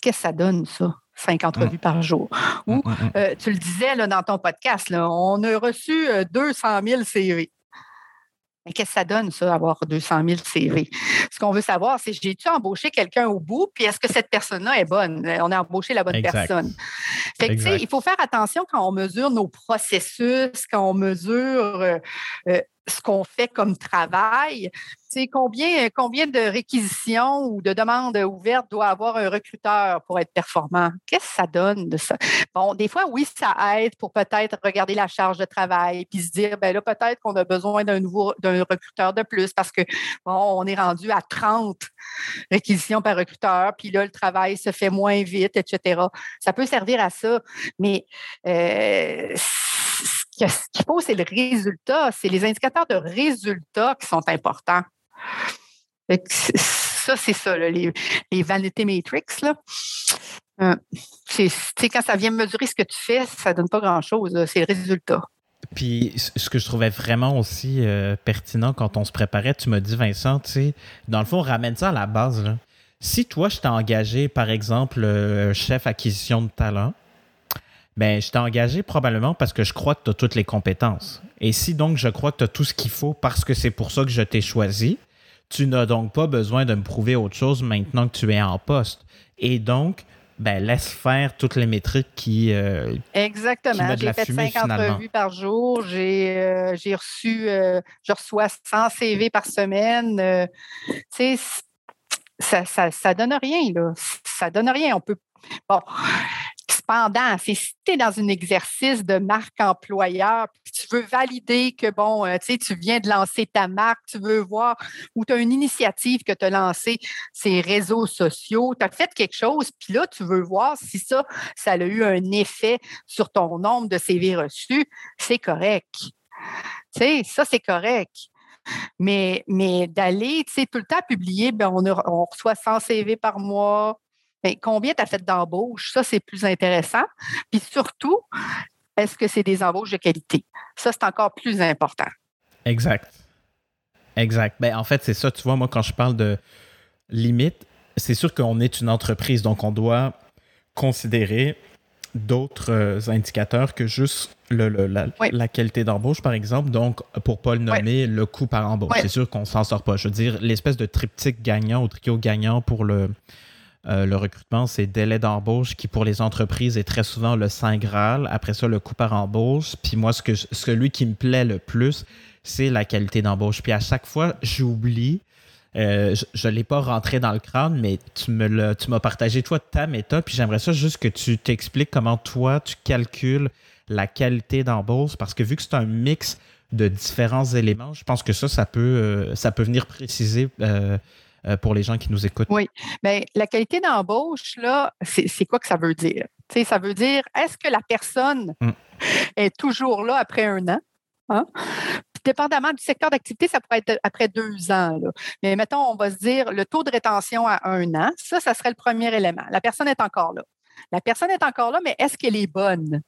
Qu'est-ce que ça donne, ça? Cinq entrevues mmh. par jour? Ou, mmh, mmh, tu le disais là, dans ton podcast, là, on a reçu 200 000 CV. Mais qu'est-ce que ça donne, ça, avoir 200 000 CV? Ce qu'on veut savoir, c'est j'ai-tu embauché quelqu'un au bout, puis est-ce que cette personne-là est bonne? Euh, on a embauché la bonne personne. Fait que, il faut faire attention quand on mesure nos processus, quand on mesure euh, euh, ce qu'on fait comme travail. C'est combien, combien de réquisitions ou de demandes ouvertes doit avoir un recruteur pour être performant? Qu'est-ce que ça donne de ça? Bon, des fois, oui, ça aide pour peut-être regarder la charge de travail puis se dire, ben là, peut-être qu'on a besoin d'un nouveau, d'un recruteur de plus parce que, bon, on est rendu à 30 réquisitions par recruteur, puis là, le travail se fait moins vite, etc. Ça peut servir à ça, mais euh, ce qu'il faut, c'est le résultat. C'est les indicateurs de résultats qui sont importants. Ça, c'est ça, les, vanity matrix. Là. Euh, quand ça vient mesurer ce que tu fais, ça ne donne pas grand-chose. C'est le résultat. Puis ce que je trouvais vraiment aussi euh, pertinent quand on se préparait, tu m'as dit, Vincent, tu sais, dans le fond, ramène ça à la base. Si toi, je t'ai engagé, par exemple, euh, chef acquisition de talent, ben, je t'ai engagé probablement parce que je crois que tu as toutes les compétences. Et si donc je crois que tu as tout ce qu'il faut parce que c'est pour ça que je t'ai choisi, tu n'as donc pas besoin de me prouver autre chose maintenant que tu es en poste. Et donc, ben, laisse faire toutes les métriques qui. Euh, Exactement. J'ai fait 50 revues par jour. J'ai euh, reçu, euh, je reçois 100 CV par semaine. tu sais, ça, ça, ça donne rien, là. Ça donne rien. On peut. Bon, Cependant, c'est si tu es dans un exercice de marque employeur, puis tu veux valider que, bon, euh, tu tu viens de lancer ta marque, tu veux voir, ou tu as une initiative que tu as lancée, ces réseaux sociaux, tu as fait quelque chose, puis là, tu veux voir si ça, ça a eu un effet sur ton nombre de CV reçus, c'est correct. Tu sais, ça, c'est correct. Mais, mais d'aller, tu sais, tout le temps publier, ben on, on reçoit 100 CV par mois, Bien, combien tu as fait d'embauches? Ça, c'est plus intéressant. Puis surtout, est-ce que c'est des embauches de qualité? Ça, c'est encore plus important. Exact. Exact. Ben, en fait, c'est ça, tu vois, moi, quand je parle de limite, c'est sûr qu'on est une entreprise, donc on doit considérer d'autres euh, indicateurs que juste le, la, qualité d'embauche, par exemple. Donc, pour ne pas le nommer, le coût par embauche. C'est sûr qu'on s'en sort pas. Je veux dire, l'espèce de triptyque gagnant ou trio gagnant pour le, euh, le recrutement, c'est délai d'embauche qui, pour les entreprises, est très souvent le Saint Graal. Après ça, le coût par embauche. Puis moi, ce celui qui me plaît le plus, c'est la qualité d'embauche. Puis à chaque fois, j'oublie. Euh, je ne l'ai pas rentré dans le crâne, mais tu m'as partagé toi ta méthode, puis j'aimerais ça juste que tu t'expliques comment toi tu calcules la qualité d'embauche, parce que vu que c'est un mix de différents éléments, je pense que ça, ça peut, euh, ça peut venir préciser euh, pour les gens qui nous écoutent? Oui. Bien, la qualité d'embauche, là, c'est quoi que ça veut dire? ça veut dire, est-ce que la personne mm. est toujours là après un an? Hein? dépendamment du secteur d'activité, ça pourrait être après deux ans. Là. Mais mettons, on va se dire le taux de rétention à un an, ça, ça serait le premier élément. La personne est encore là. La personne est encore là, mais est-ce qu'elle est bonne?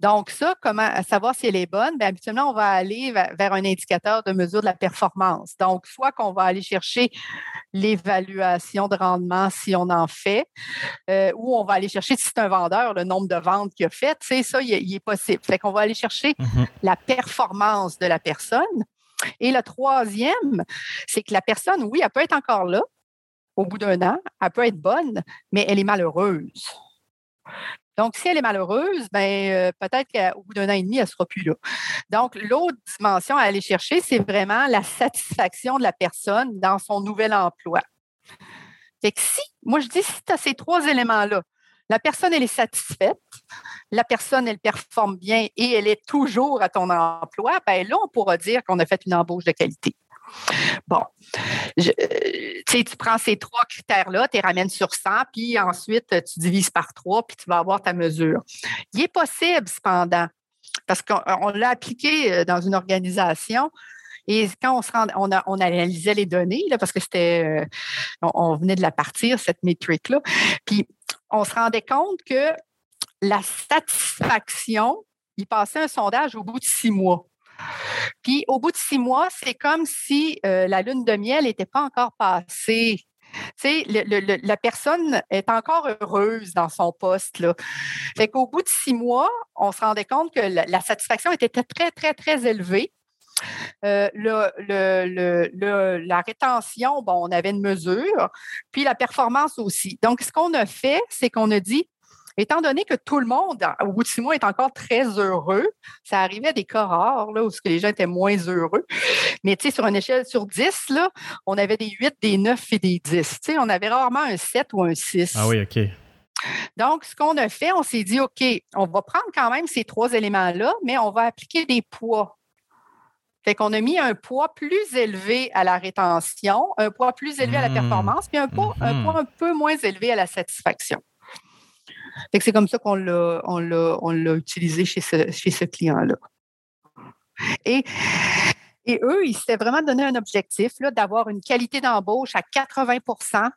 Donc, ça, comment savoir si elle est bonne? Bien, habituellement, on va aller vers un indicateur de mesure de la performance. Donc, soit qu'on va aller chercher l'évaluation de rendement si on en fait, euh, ou on va aller chercher, si c'est un vendeur, le nombre de ventes qu'il a fait, c'est ça, il, est possible. Fait qu'on va aller chercher mm-hmm. la performance de la personne. Et le troisième, c'est que la personne, oui, elle peut être encore là au bout d'un an, elle peut être bonne, mais elle est malheureuse. Donc, si elle est malheureuse, ben, euh, peut-être qu'au bout d'un an et demi, elle ne sera plus là. Donc, l'autre dimension à aller chercher, c'est vraiment la satisfaction de la personne dans son nouvel emploi. Fait que si, moi je dis, si tu as ces trois éléments-là, la personne, elle est satisfaite, la personne, elle performe bien et elle est toujours à ton emploi, ben là, on pourra dire qu'on a fait une embauche de qualité. Bon, euh, tu prends ces trois critères-là, tu les ramènes sur 100, puis ensuite, tu divises par trois, puis tu vas avoir ta mesure. Il est possible, cependant, parce qu'on l'a appliqué euh, dans une organisation, et quand on, se on, on analysait les données, là, parce que c'était, euh, on, venait de la partir, cette métrique-là, puis on se rendait compte que la satisfaction, il passait un sondage au bout de six mois. Puis au bout de six mois, c'est comme si euh, la lune de miel n'était pas encore passée. La personne est encore heureuse dans son poste. Là. Fait qu'au bout de six mois, on se rendait compte que la, satisfaction était très, très, très élevée. Euh, la rétention, bon, on avait une mesure, puis la performance aussi. Donc, ce qu'on a fait, c'est qu'on a dit, étant donné que tout le monde, au bout de six mois, est encore très heureux, ça arrivait à des cas rares, là, où les gens étaient moins heureux. Mais, sur une échelle sur 10, là, on avait des 8, des 9 et des 10. Tu sais, on avait rarement un 7 ou un 6. Ah oui, OK. Donc, ce qu'on a fait, on s'est dit, OK, on va prendre quand même ces trois éléments-là, mais on va appliquer des poids. Fait qu'on a mis un poids plus élevé à la rétention, un poids plus élevé à la mmh. performance, puis un poids, un mmh. poids un peu moins élevé à la satisfaction. C'est comme ça qu'on l'a, on l'a, utilisé chez ce, chez ce client-là. Et, et eux, ils s'étaient vraiment donné un objectif là, d'avoir une qualité d'embauche à 80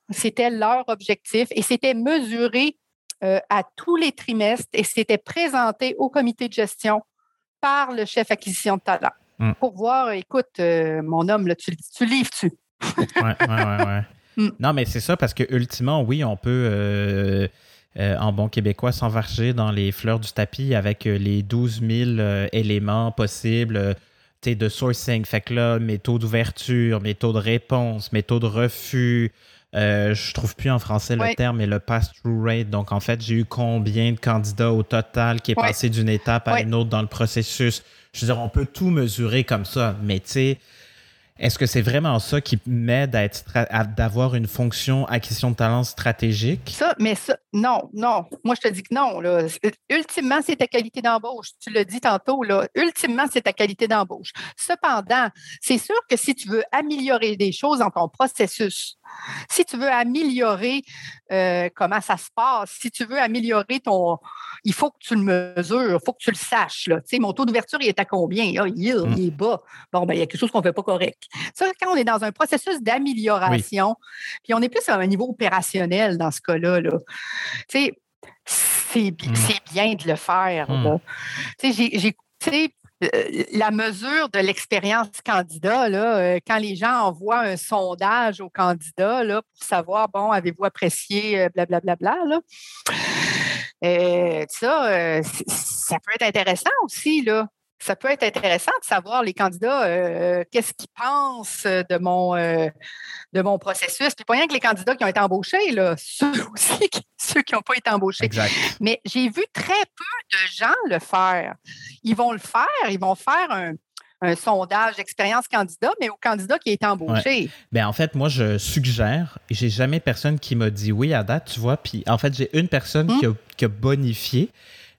C'était leur objectif et c'était mesuré euh, à tous les trimestres et c'était présenté au comité de gestion par le chef acquisition de talent mmh. pour voir, écoute, euh, mon homme, là, tu, tu livres-tu? oui, oui, oui. Ouais. Non, mais c'est ça parce que ultimement, oui, on peut. Euh, en bon québécois, s'envarger dans les fleurs du tapis avec les 12 000 éléments possibles de sourcing. Fait que là, mes taux d'ouverture, mes taux de réponse, mes taux de refus. Euh, je trouve plus en français le terme, mais le pass-through rate. Donc, en fait, j'ai eu combien de candidats au total qui est passé d'une étape à une autre dans le processus? Je veux dire, on peut tout mesurer comme ça, mais tu sais, est-ce que c'est vraiment ça qui m'aide à, d'avoir une fonction acquisition de talent stratégique? Ça, mais ça, non, non. Moi, je te dis que non. Là. Ultimement, c'est ta qualité d'embauche. Tu l'as dit tantôt, là. Ultimement, c'est ta qualité d'embauche. Cependant, c'est sûr que si tu veux améliorer des choses dans ton processus, si tu veux améliorer euh, comment ça se passe, si tu veux améliorer ton. Il faut que tu le mesures, il faut que tu le saches. Là. Tu sais, mon taux d'ouverture, il est à combien? Ah, il, mmh. il, est bas. Bon, ben, il y a quelque chose qu'on ne fait pas correct. Ça, quand on est dans un processus d'amélioration, puis on est plus à un niveau opérationnel dans ce cas-là, là, tu sais, c'est mmh. bien de le faire. Tu sais, j'ai la mesure de l'expérience candidat, euh, quand les gens envoient un sondage aux candidats là, pour savoir, bon, avez-vous apprécié, blablabla, bla, bla, bla, ça, ça peut être intéressant aussi, là ça peut être intéressant de savoir les candidats, euh, qu'est-ce qu'ils pensent de mon, euh, de mon processus. Puis pas rien que les candidats qui ont été embauchés, là, ceux aussi, ceux qui n'ont pas été embauchés. Exact. Mais j'ai vu très peu de gens le faire. Ils vont le faire, ils vont faire un, sondage d'expérience candidat, mais au candidat qui a été embauché. Ben, en fait, moi, je suggère, et j'ai jamais personne qui m'a dit oui à date, tu vois. Puis en fait, j'ai une personne qui, a, qui, a, bonifié.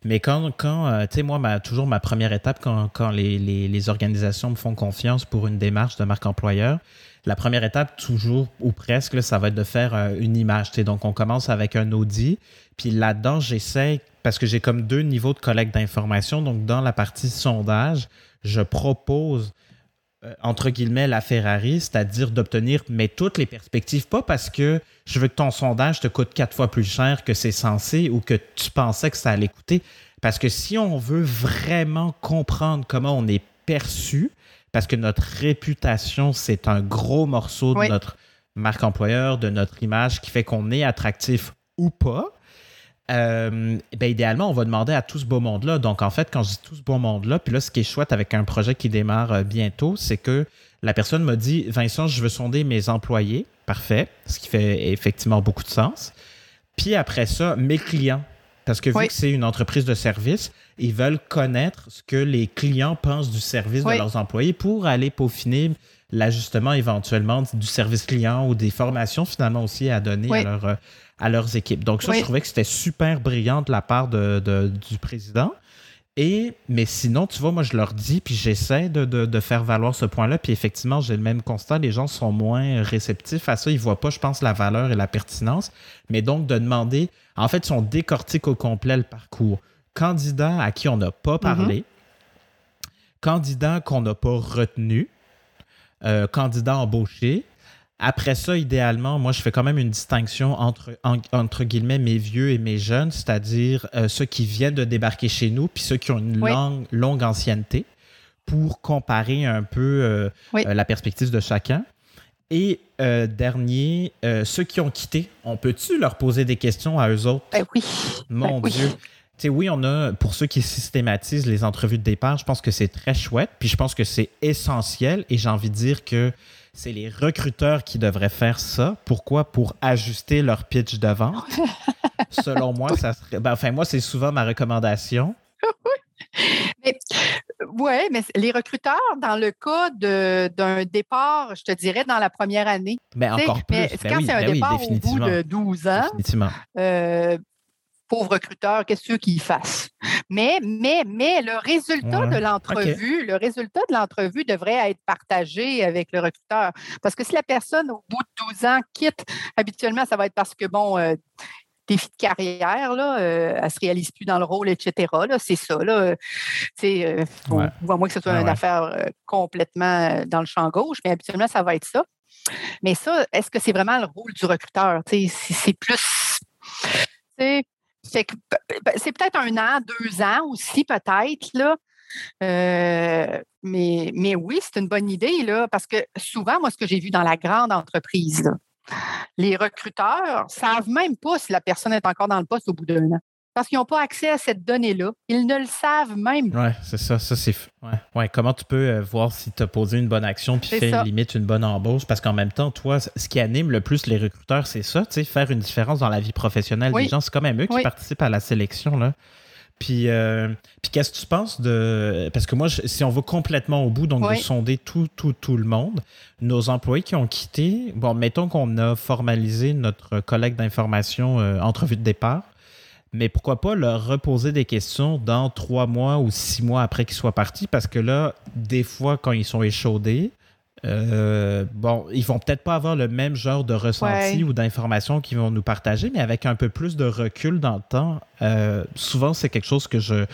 Mais quand, quand euh, tu sais, moi, toujours ma première étape, quand, quand les, les, organisations me font confiance pour une démarche de marque employeur, la première étape, toujours ou presque, ça va être de faire euh, une image. Donc, on commence avec un audit. Puis là-dedans, j'essaie, parce que j'ai comme deux niveaux de collecte d'informations. Donc, dans la partie sondage, je propose entre guillemets, la Ferrari, c'est-à-dire d'obtenir mais toutes les perspectives, pas parce que je veux que ton sondage te coûte quatre fois plus cher que c'est censé ou que tu pensais que ça allait coûter. Parce que si on veut vraiment comprendre comment on est perçu, parce que notre réputation, c'est un gros morceau de notre marque employeur, de notre image qui fait qu'on est attractif ou pas, euh, ben idéalement, on va demander à tout ce beau monde-là. Donc, en fait, quand je dis tout ce beau monde-là, puis là, ce qui est chouette avec un projet qui démarre euh, bientôt, c'est que la personne m'a dit Vincent, je veux sonder mes employés. Parfait. Ce qui fait effectivement beaucoup de sens. Puis après ça, mes clients. Parce que vu que c'est une entreprise de service, ils veulent connaître ce que les clients pensent du service de leurs employés pour aller peaufiner l'ajustement éventuellement du service client ou des formations finalement aussi à donner à, leur, à leurs équipes. Donc ça, je trouvais que c'était super brillant de la part de, du président. Et, mais sinon, tu vois, moi, je leur dis, puis j'essaie de, de, faire valoir ce point-là. Puis effectivement, j'ai le même constat. Les gens sont moins réceptifs à ça. Ils ne voient pas, je pense, la valeur et la pertinence. Mais donc, de demander, en fait, si on décortique au complet le parcours, candidat à qui on n'a pas parlé, mm-hmm. candidat qu'on n'a pas retenu, euh, candidat embauché, après ça, idéalement, moi, je fais quand même une distinction entre, entre guillemets, mes vieux et mes jeunes, c'est-à-dire euh, ceux qui viennent de débarquer chez nous, puis ceux qui ont une longue, longue ancienneté, pour comparer un peu euh, euh, la perspective de chacun. Et dernier, ceux qui ont quitté, on peut-tu leur poser des questions à eux autres? Ben oui. Mon ben Dieu. Oui. oui, on a, pour ceux qui systématisent les entrevues de départ, je pense que c'est très chouette, puis je pense que c'est essentiel, et j'ai envie de dire que c'est les recruteurs qui devraient faire ça. Pourquoi? Pour ajuster leur pitch de vente. selon moi, ça serait. Ben, enfin, moi, c'est souvent ma recommandation. oui, mais, mais les recruteurs, dans le cas d'un départ, je te dirais, dans la première année. Mais encore plus. Mais ben quand c'est un ben départ au bout de 12 ans, euh, pauvre recruteur, qu'est-ce que qu'il fasse? Mais, mais, mais le résultat de l'entrevue, le résultat de l'entrevue devrait être partagé avec le recruteur. Parce que si la personne, au bout de 12 ans, quitte, habituellement, ça va être parce que, bon, euh, défi de carrière, là, euh, elle ne se réalise plus dans le rôle, etc. C'est ça. Là. Euh, à moins que ce soit une affaire euh, complètement dans le champ gauche, mais habituellement, ça va être ça. Mais ça, est-ce que c'est vraiment le rôle du recruteur? C'est plus. C'est peut-être un an, deux ans aussi, peut-être. Là. mais, mais oui, c'est une bonne idée, parce que souvent, moi, ce que j'ai vu dans la grande entreprise, les recruteurs ne savent même pas si la personne est encore dans le poste au bout d'un an. Parce qu'ils n'ont pas accès à cette donnée-là. Ils ne le savent même. Oui, c'est ça. Ça, c'est. Ouais. ouais. Comment tu peux euh, voir si tu as posé une bonne action puis fait limite une bonne embauche? Parce qu'en même temps, toi, ce qui anime le plus les recruteurs, c'est ça, tu sais, faire une différence dans la vie professionnelle des gens. C'est quand même eux qui participent à la sélection. Là. Puis, euh, puis qu'est-ce que tu penses de. Parce que moi, si on va complètement au bout, donc de sonder tout, tout, tout le monde, nos employés qui ont quitté, bon, mettons qu'on a formalisé notre collecte d'informations euh, entrevue de départ, mais pourquoi pas leur reposer des questions dans trois mois ou six mois après qu'ils soient partis, parce que là, des fois, quand ils sont échaudés, euh, bon, ils vont peut-être pas avoir le même genre de ressenti ou d'informations qu'ils vont nous partager, mais avec un peu plus de recul dans le temps. Euh, souvent, c'est quelque chose que je,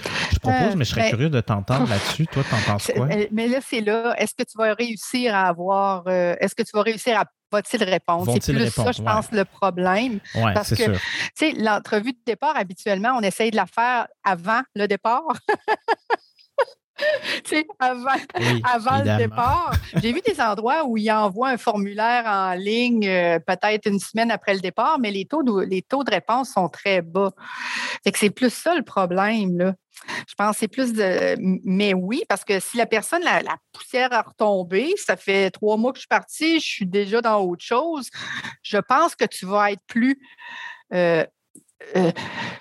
propose, euh, mais je serais curieux de t'entendre là-dessus. Toi, t'en penses quoi? Mais là, c'est là. Est-ce que tu vas réussir à avoir. Est-ce que tu vas réussir à va-t-il répondre? C'est plus ça, je pense, le problème. parce que, tu sais, l'entrevue de départ, habituellement, on essaye de la faire avant le départ. avant, avant le départ. J'ai vu des endroits où ils envoient un formulaire en ligne euh, peut-être une semaine après le départ, mais les taux de, les taux de réponse sont très bas. c'est plus ça le problème. Là. Je pense que c'est plus de. Mais oui, parce que si la personne, la, poussière a retombé, ça fait trois mois que je suis partie, je suis déjà dans autre chose, je pense que tu vas être plus. Euh, euh,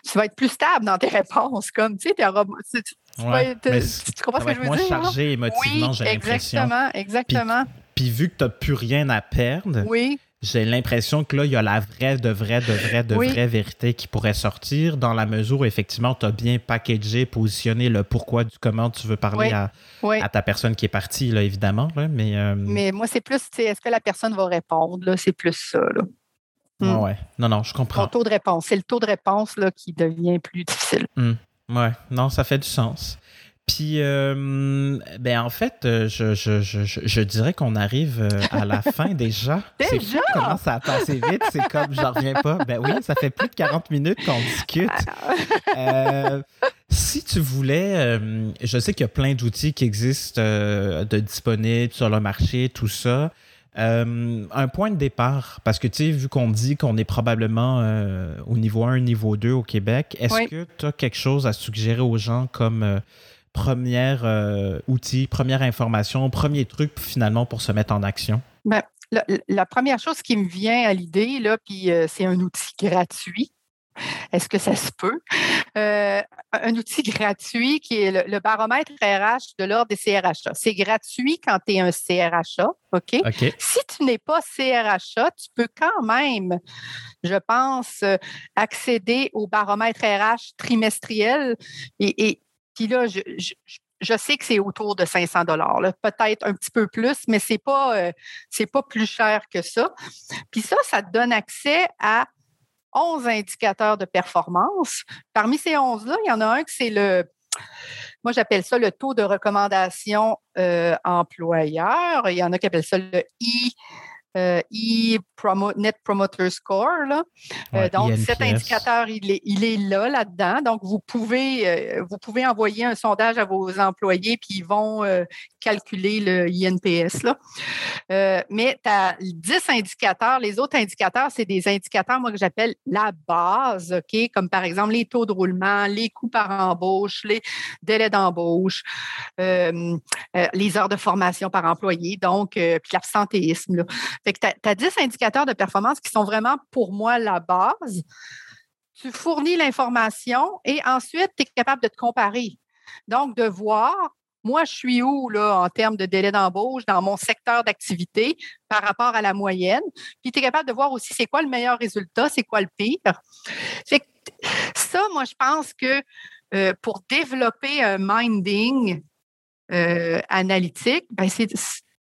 tu vas être plus stable dans tes réponses. Comme, tu sais, tu, comprends ce que je veux moins dire? chargé émotivement, j'ai l'impression. Exactement, exactement. Puis, vu que tu n'as plus rien à perdre, oui. j'ai l'impression que là, il y a la vraie, de vraie, de vraie, de vraie vérité qui pourrait sortir dans la mesure où, effectivement, tu as bien packagé, positionné le pourquoi du comment tu veux parler à, à, ta personne qui est partie, là, évidemment. mais, euh, mais moi, c'est plus, est-ce que la personne va répondre? C'est plus ça. Là. Hmm. ouais. Non, non, je comprends. Le taux de réponse. C'est le taux de réponse là, qui devient plus difficile. Hmm. Ouais, non, ça fait du sens. Puis, euh, ben en fait, euh, je, je, je, je dirais qu'on arrive euh, à la fin déjà. déjà? C'est comment ça a passé vite. C'est comme, j'en reviens pas. Ben oui, ça fait plus de 40 minutes qu'on discute. Si tu voulais, je sais qu'il y a plein d'outils qui existent de disponibles sur le marché, tout ça. Euh, un point de départ, parce que tu sais, vu qu'on dit qu'on est probablement euh, au niveau 1, niveau 2 au Québec, est-ce que tu as quelque chose à suggérer aux gens comme euh, premier outil, première information, premier truc finalement pour se mettre en action? Ben, la, première chose qui me vient à l'idée, là, puis c'est un outil gratuit. Est-ce que ça se peut? Euh, un outil gratuit qui est le, baromètre RH de l'ordre des CRHA. C'est gratuit quand tu es un CRHA, OK? Si tu n'es pas CRHA, tu peux quand même, je pense, euh, accéder au baromètre RH trimestriel. Et, puis là, je, sais que c'est autour de 500 dollars, peut-être un petit peu plus, mais c'est pas euh, pas plus cher que ça. Puis ça, ça te donne accès à 11 indicateurs de performance. Parmi ces 11-là, il y en a un qui c'est le, moi j'appelle ça le taux de recommandation euh, employeur. Il y en a qui appellent ça le I euh, Net Promoter Score. Là. Euh, donc, cet indicateur, il est, il est là, là-dedans. Donc, vous pouvez, euh, vous pouvez envoyer un sondage à vos employés, puis ils vont calculer le INPS. Là. mais tu as 10 indicateurs. Les autres indicateurs, c'est des indicateurs, moi, que j'appelle la base, OK? Comme par exemple les taux de roulement, les coûts par embauche, les délais d'embauche, les heures de formation par employé, donc, puis l'absentéisme. Fait que tu as, 10 indicateurs de performance qui sont vraiment pour moi la base. tu fournis l'information et ensuite, tu es capable de te comparer. Donc, de voir, moi, je suis où là, en termes de délai d'embauche dans mon secteur d'activité par rapport à la moyenne? Puis, tu es capable de voir aussi c'est quoi le meilleur résultat, c'est quoi le pire? ça, moi, je pense que euh, pour développer un minding euh, analytique, ben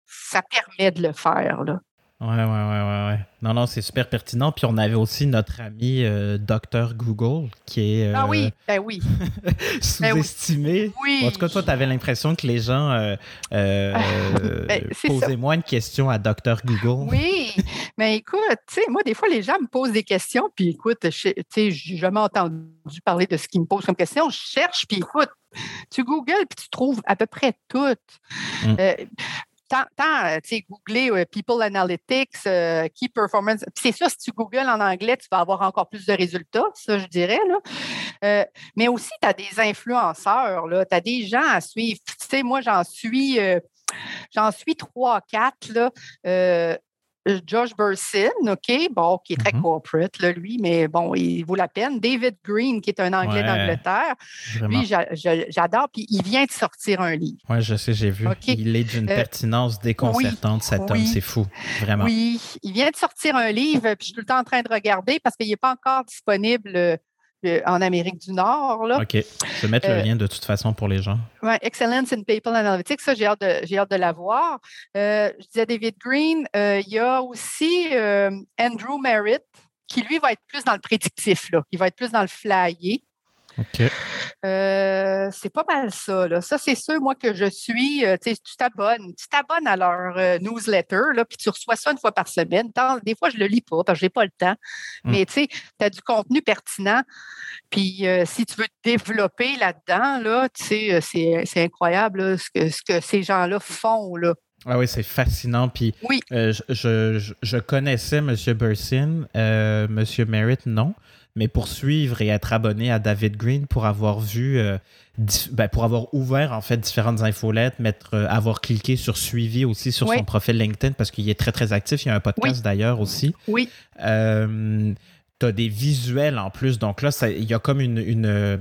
ça permet de le faire. Là. Ouais, ouais, ouais, ouais. Non, non, c'est super pertinent. Puis on avait aussi notre ami euh, Docteur Google qui est. ah oui, ben oui. sous-estimé. Oui. En tout cas, toi, tu avais l'impression que les gens euh, euh, ben, posaient moins de questions à Docteur Google. Oui, mais écoute, tu sais, moi, des fois, les gens me posent des questions, puis écoute, tu sais, j'ai jamais entendu parler de ce qu'ils me posent comme question. Je cherche, puis écoute, tu googles, puis tu trouves à peu près tout. Hum tant, euh, tu sais, googler euh, People Analytics, euh, Key Performance. C'est sûr, si tu googles en anglais, tu vas avoir encore plus de résultats, ça, je dirais. Mais aussi, tu as des influenceurs, tu as des gens à suivre. Tu sais, moi, j'en suis. J'en suis trois, quatre. Là. Euh, Josh Burson, OK, bon, qui est très mm-hmm. corporate, là, lui, mais bon, il vaut la peine. David Green, qui est un Anglais d'Angleterre. Lui, j'adore. Puis il vient de sortir un livre. Oui, je sais, j'ai vu. Il est d'une euh, pertinence déconcertante, cet homme. C'est fou, vraiment. Oui, il vient de sortir un livre, puis je suis tout le temps en train de regarder parce qu'il n'est pas encore disponible en Amérique du Nord. Là. OK. Je vais mettre le euh, lien de toute façon pour les gens. Oui, Excellence in People Analytics, ça, j'ai hâte, de, hâte de la voir. Euh, je disais David Green, euh, il y a aussi Andrew Merritt, qui lui va être plus dans le prédictif, là, qui va être plus dans le flyer. Euh, c'est pas mal ça. Là. Ça, c'est ceux, moi, que je suis. Euh, tu t'abonnes. Tu t'abonnes à leur euh, newsletter, là, puis tu reçois ça une fois par semaine. des fois, je le lis pas parce que je n'ai pas le temps. Mm. Mais tu sais, tu as du contenu pertinent. Puis si tu veux te développer là-dedans, là, tu sais, c'est, incroyable ce, que, ce que ces gens-là font. Là. Ah oui, c'est fascinant. Puis oui. je, je, je, connaissais M. Bursin, M. Merritt, non mais pour suivre et être abonné à David Green pour avoir vu, euh, ben, pour avoir ouvert en fait différentes infolettes, mettre, euh, avoir cliqué sur suivi aussi sur son profil LinkedIn parce qu'il est très très actif. Il y a un podcast d'ailleurs aussi. Oui. Euh, tu as des visuels en plus. Donc là, il y a comme une, une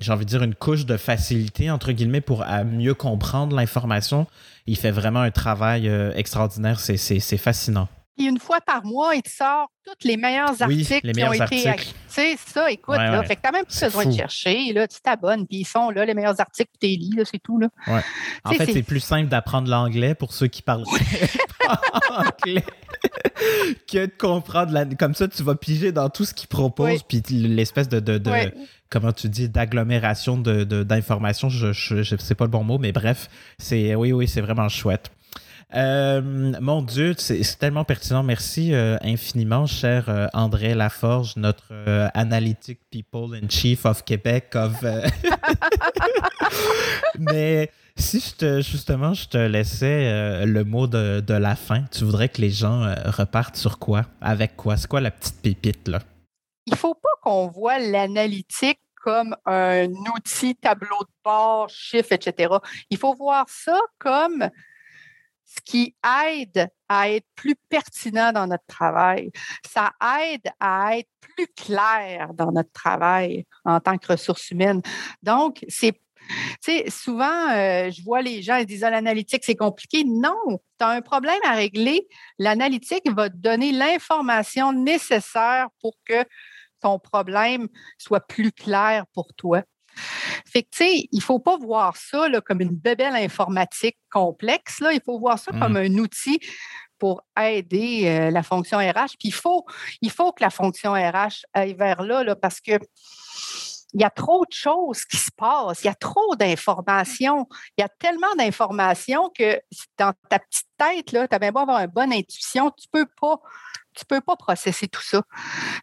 j'ai envie de dire, une couche de facilité, entre guillemets, pour mieux comprendre l'information. Il fait vraiment un travail extraordinaire. C'est fascinant une fois par mois, il te sort tous les meilleurs articles qui ont été. Tu sais, ça, écoute, là, fait que t'as même pas besoin de chercher, là, tu t'abonnes, puis ils sont là, les meilleurs articles, tu les lis, c'est tout. Là. En fait, c'est plus simple d'apprendre l'anglais pour ceux qui parlent anglais que de comprendre. Comme ça, tu vas piger dans tout ce qu'ils proposent, puis l'espèce de, de, comment tu dis, d'agglomération d'informations, je, je, je sais pas le bon mot, mais bref, c'est oui, oui, c'est vraiment chouette. Euh, mon Dieu, c'est tellement pertinent. Merci euh, infiniment, cher euh, André Laforge, notre analytic people and chief of Québec. Of, Mais si je te, justement, je te laissais le mot de, de, la fin, tu voudrais que les gens repartent sur quoi? Avec quoi? C'est quoi la petite pépite, là? Il faut pas qu'on voit l'analytique comme un outil tableau de bord, chiffres, etc. Il faut voir ça comme ce qui aide à être plus pertinent dans notre travail. Ça aide à être plus clair dans notre travail en tant que ressources humaines. Donc, c'est souvent, euh, je vois les gens ils disent ah, l'analytique, c'est compliqué. Non, tu as un problème à régler. L'analytique va te donner l'information nécessaire pour que ton problème soit plus clair pour toi. Fait que, tu sais, il ne faut pas voir ça comme une bébelle informatique complexe. Là. Il faut voir ça comme mmh. un outil pour aider euh, la fonction RH. Puis il faut, il faut que la fonction RH aille vers là, là parce que il y a trop de choses qui se passent, il y a trop d'informations, il y a tellement d'informations que dans ta petite tête, tu as bien beau avoir une bonne intuition, tu ne peux pas tu peux pas processer tout ça.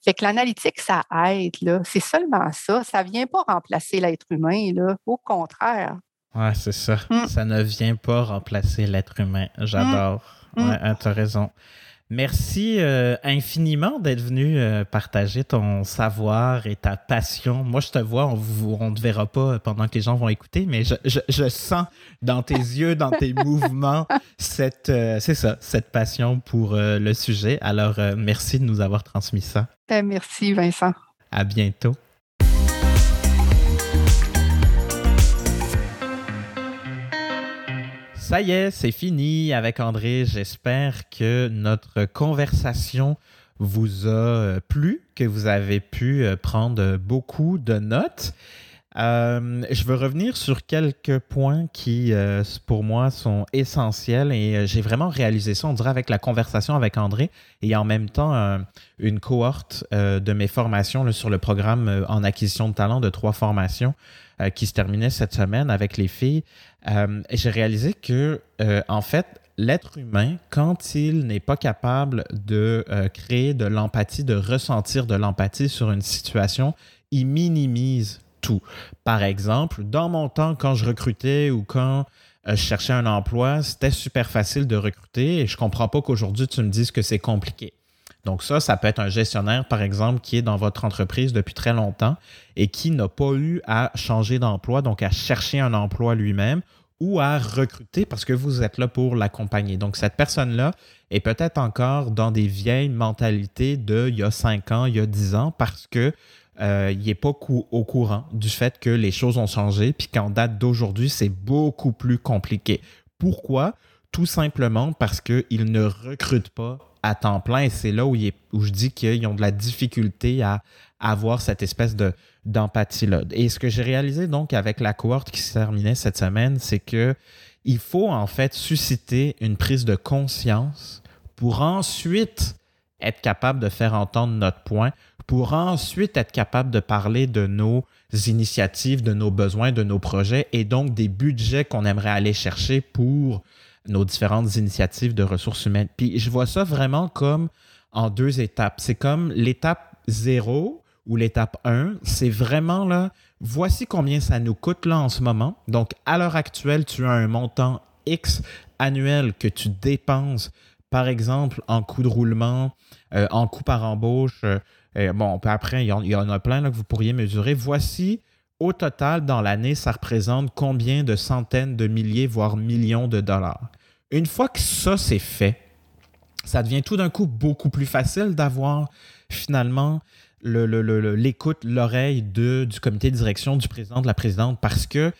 Fait que l'analytique, ça aide, là. C'est seulement ça. Ça ne vient pas remplacer l'être humain, là. Au contraire. Ouais, c'est ça. Mm. Ça ne vient pas remplacer l'être humain. J'adore. Mm. Ouais, tu as raison. Merci euh, infiniment d'être venu euh, partager ton savoir et ta passion. Moi, je te vois, on ne te verra pas pendant que les gens vont écouter, mais je, sens dans tes yeux, dans tes mouvements, cette, euh, c'est ça, cette passion pour le sujet. Alors, merci de nous avoir transmis ça. Ben, merci, Vincent. À bientôt. Ça y est, c'est fini avec André. J'espère que notre conversation vous a euh, plu, que vous avez pu euh, prendre beaucoup de notes. Euh, je veux revenir sur quelques points qui, pour moi, sont essentiels et j'ai vraiment réalisé ça, on dirait, avec la conversation avec André et en même temps une cohorte de mes formations sur le programme en acquisition de talent de trois formations qui se terminait cette semaine avec les filles. Euh, j'ai réalisé que, euh, en fait, l'être humain, quand il n'est pas capable de euh, créer de l'empathie, de ressentir de l'empathie sur une situation, il minimise tout. Par exemple, dans mon temps, quand je recrutais ou quand je cherchais un emploi, c'était super facile de recruter et je comprends pas qu'aujourd'hui tu me dises que c'est compliqué. Donc ça, ça peut être un gestionnaire, par exemple, qui est dans votre entreprise depuis très longtemps et qui n'a pas eu à changer d'emploi, donc à chercher un emploi lui-même ou à recruter parce que vous êtes là pour l'accompagner. Donc cette personne-là est peut-être encore dans des vieilles mentalités de il y a 5 ans, il y a 10 ans parce que euh, il n'est pas au courant du fait que les choses ont changé, puis qu'en date d'aujourd'hui, c'est beaucoup plus compliqué. Pourquoi? Tout simplement parce qu'ils ne recrutent pas à temps plein. Et c'est là où, où je dis qu'ils ont de la difficulté à, avoir cette espèce de, d'empathie-là. Et ce que j'ai réalisé donc avec la cohorte qui se terminait cette semaine, c'est que il faut en fait susciter une prise de conscience pour ensuite être capable de faire entendre notre point, pour ensuite être capable de parler de nos initiatives, de nos besoins, de nos projets et donc des budgets qu'on aimerait aller chercher pour nos différentes initiatives de ressources humaines. Puis je vois ça vraiment comme en deux étapes. C'est comme l'étape zéro ou l'étape 1, c'est vraiment là, voici combien ça nous coûte là en ce moment. Donc à l'heure actuelle, tu as un montant X annuel que tu dépenses, par exemple en coût de roulement, euh, en coût par embauche. Euh, bon, après, il y, en, a plein que vous pourriez mesurer. Voici au total, dans l'année, ça représente combien de centaines de milliers, voire millions de dollars. Une fois que ça, c'est fait, ça devient tout d'un coup beaucoup plus facile d'avoir finalement l'écoute, l'oreille du comité de direction, du président, de la présidente, parce que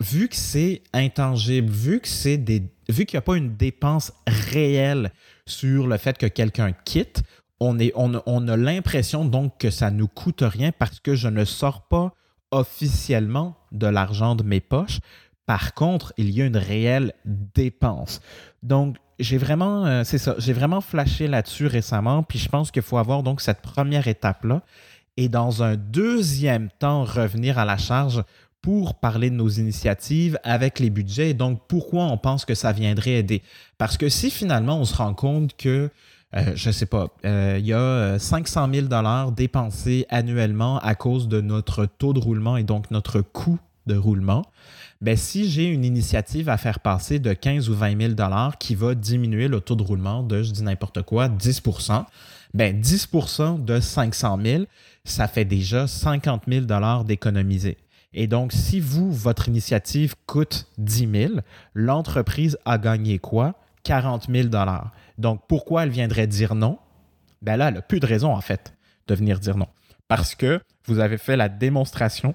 vu que c'est intangible, vu que c'est des, vu qu'il n'y a pas une dépense réelle sur le fait que quelqu'un quitte, on, est, on, a l'impression donc que ça nous coûte rien parce que je ne sors pas officiellement de l'argent de mes poches. Par contre, il y a une réelle dépense. Donc, j'ai vraiment, euh, c'est ça, j'ai vraiment flashé là-dessus récemment, puis je pense qu'il faut avoir donc cette première étape-là et dans un deuxième temps revenir à la charge pour parler de nos initiatives avec les budgets et donc pourquoi on pense que ça viendrait aider. Parce que si finalement on se rend compte que euh, je ne sais pas, euh, il y a 500 000 dollars dépensés annuellement à cause de notre taux de roulement et donc notre coût de roulement. Ben, si j'ai une initiative à faire passer de 15 ou 20 000 dollars qui va diminuer le taux de roulement de, je dis n'importe quoi, 10% ben 10% de 500 000, ça fait déjà 50 000 dollars d'économiser. Et donc, si vous, votre initiative coûte 10 000, l'entreprise a gagné quoi? 40 000 dollars. Donc, pourquoi elle viendrait dire non? Ben là, elle n'a plus de raison, en fait, de venir dire non. Parce que vous avez fait la démonstration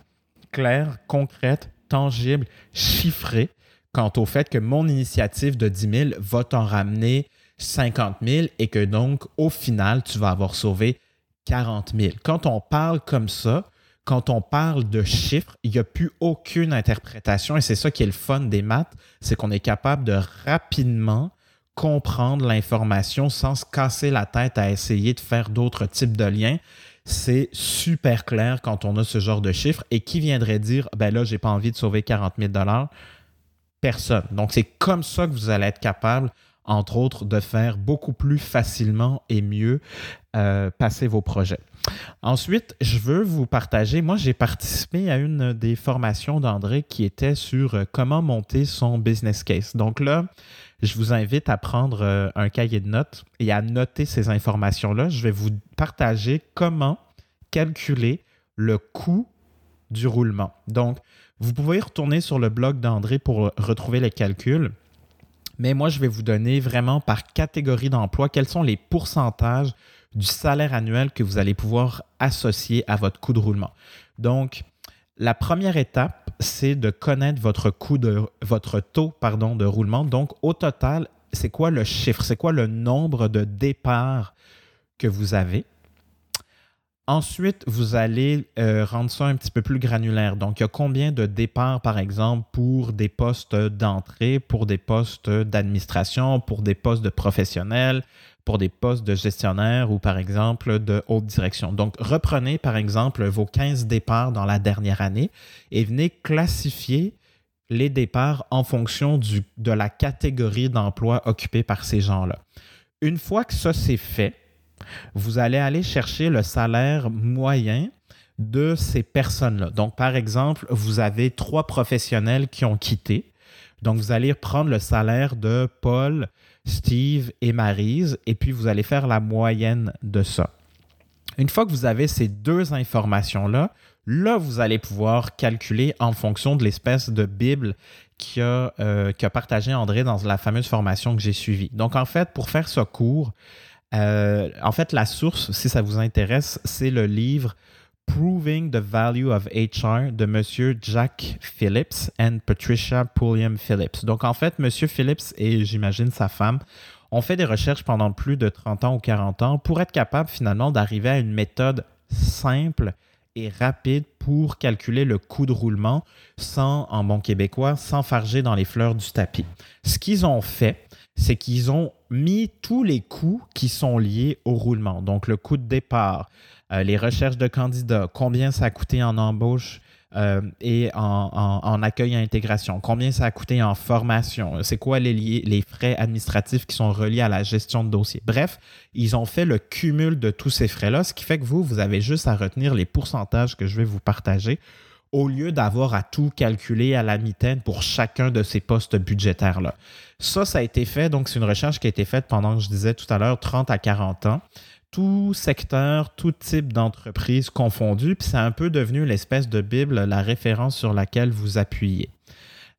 claire, concrète, tangible, chiffrée quant au fait que mon initiative de 10 000 va t'en ramener 50 000 et que donc, au final, tu vas avoir sauvé 40 000. Quand on parle comme ça, quand on parle de chiffres, il n'y a plus aucune interprétation et c'est ça qui est le fun des maths, c'est qu'on est capable de rapidement comprendre l'information sans se casser la tête à essayer de faire d'autres types de liens. C'est super clair quand on a ce genre de chiffres. Et qui viendrait dire, ben là, j'ai pas envie de sauver 40 000 Personne. Donc, c'est comme ça que vous allez être capable, entre autres, de faire beaucoup plus facilement et mieux euh, passer vos projets. Ensuite, je veux vous partager, moi j'ai participé à une des formations d'André qui était sur euh, comment monter son business case. Donc là, je vous invite à prendre euh, un cahier de notes et à noter ces informations-là. Je vais vous partager comment calculer le coût du roulement. Donc, vous pouvez retourner sur le blog d'André pour retrouver les calculs. Mais moi, je vais vous donner vraiment par catégorie d'emploi quels sont les pourcentages du salaire annuel que vous allez pouvoir associer à votre coût de roulement. Donc, la première étape, c'est de connaître votre coût de votre taux pardon, de roulement. Donc, au total, c'est quoi le chiffre? C'est quoi le nombre de départs que vous avez? Ensuite, vous allez euh, rendre ça un petit peu plus granulaire. Donc, il y a combien de départs, par exemple, pour des postes d'entrée, pour des postes d'administration, pour des postes de professionnels, pour des postes de gestionnaire ou, par exemple, de haute direction. Donc, reprenez, par exemple, vos 15 départs dans la dernière année et venez classifier les départs en fonction de la catégorie d'emploi occupée par ces gens-là. Une fois que ça c'est fait, vous allez aller chercher le salaire moyen de ces personnes-là. Donc, par exemple, vous avez trois professionnels qui ont quitté. Donc, vous allez prendre le salaire de Paul, Steve et Marise, et puis vous allez faire la moyenne de ça. Une fois que vous avez ces deux informations-là, là, vous allez pouvoir calculer en fonction de l'espèce de Bible qu'a euh, partagé André dans la fameuse formation que j'ai suivie. Donc, en fait, pour faire ce cours, euh, en fait, la source, si ça vous intéresse, c'est le livre Proving the Value of HR de M. Jack Phillips and Patricia Pulliam Phillips. Donc, en fait, M. Phillips et j'imagine sa femme ont fait des recherches pendant plus de 30 ans ou 40 ans pour être capable finalement d'arriver à une méthode simple et rapide pour calculer le coût de roulement sans, en bon québécois, sans farger dans les fleurs du tapis. Ce qu'ils ont fait, c'est qu'ils ont mis tous les coûts qui sont liés au roulement. Donc, le coût de départ, euh, les recherches de candidats, combien ça a coûté en embauche euh, et en, accueil et intégration, combien ça a coûté en formation, c'est quoi les, les frais administratifs qui sont reliés à la gestion de dossier? Bref, ils ont fait le cumul de tous ces frais-là, ce qui fait que vous, vous avez juste à retenir les pourcentages que je vais vous partager au lieu d'avoir à tout calculer à la mitaine pour chacun de ces postes budgétaires-là. Ça, ça a été fait, donc c'est une recherche qui a été faite pendant, je disais tout à l'heure, 30 à 40 ans. Tout secteur, tout type d'entreprise confondu, puis c'est un peu devenu l'espèce de Bible, la référence sur laquelle vous appuyez.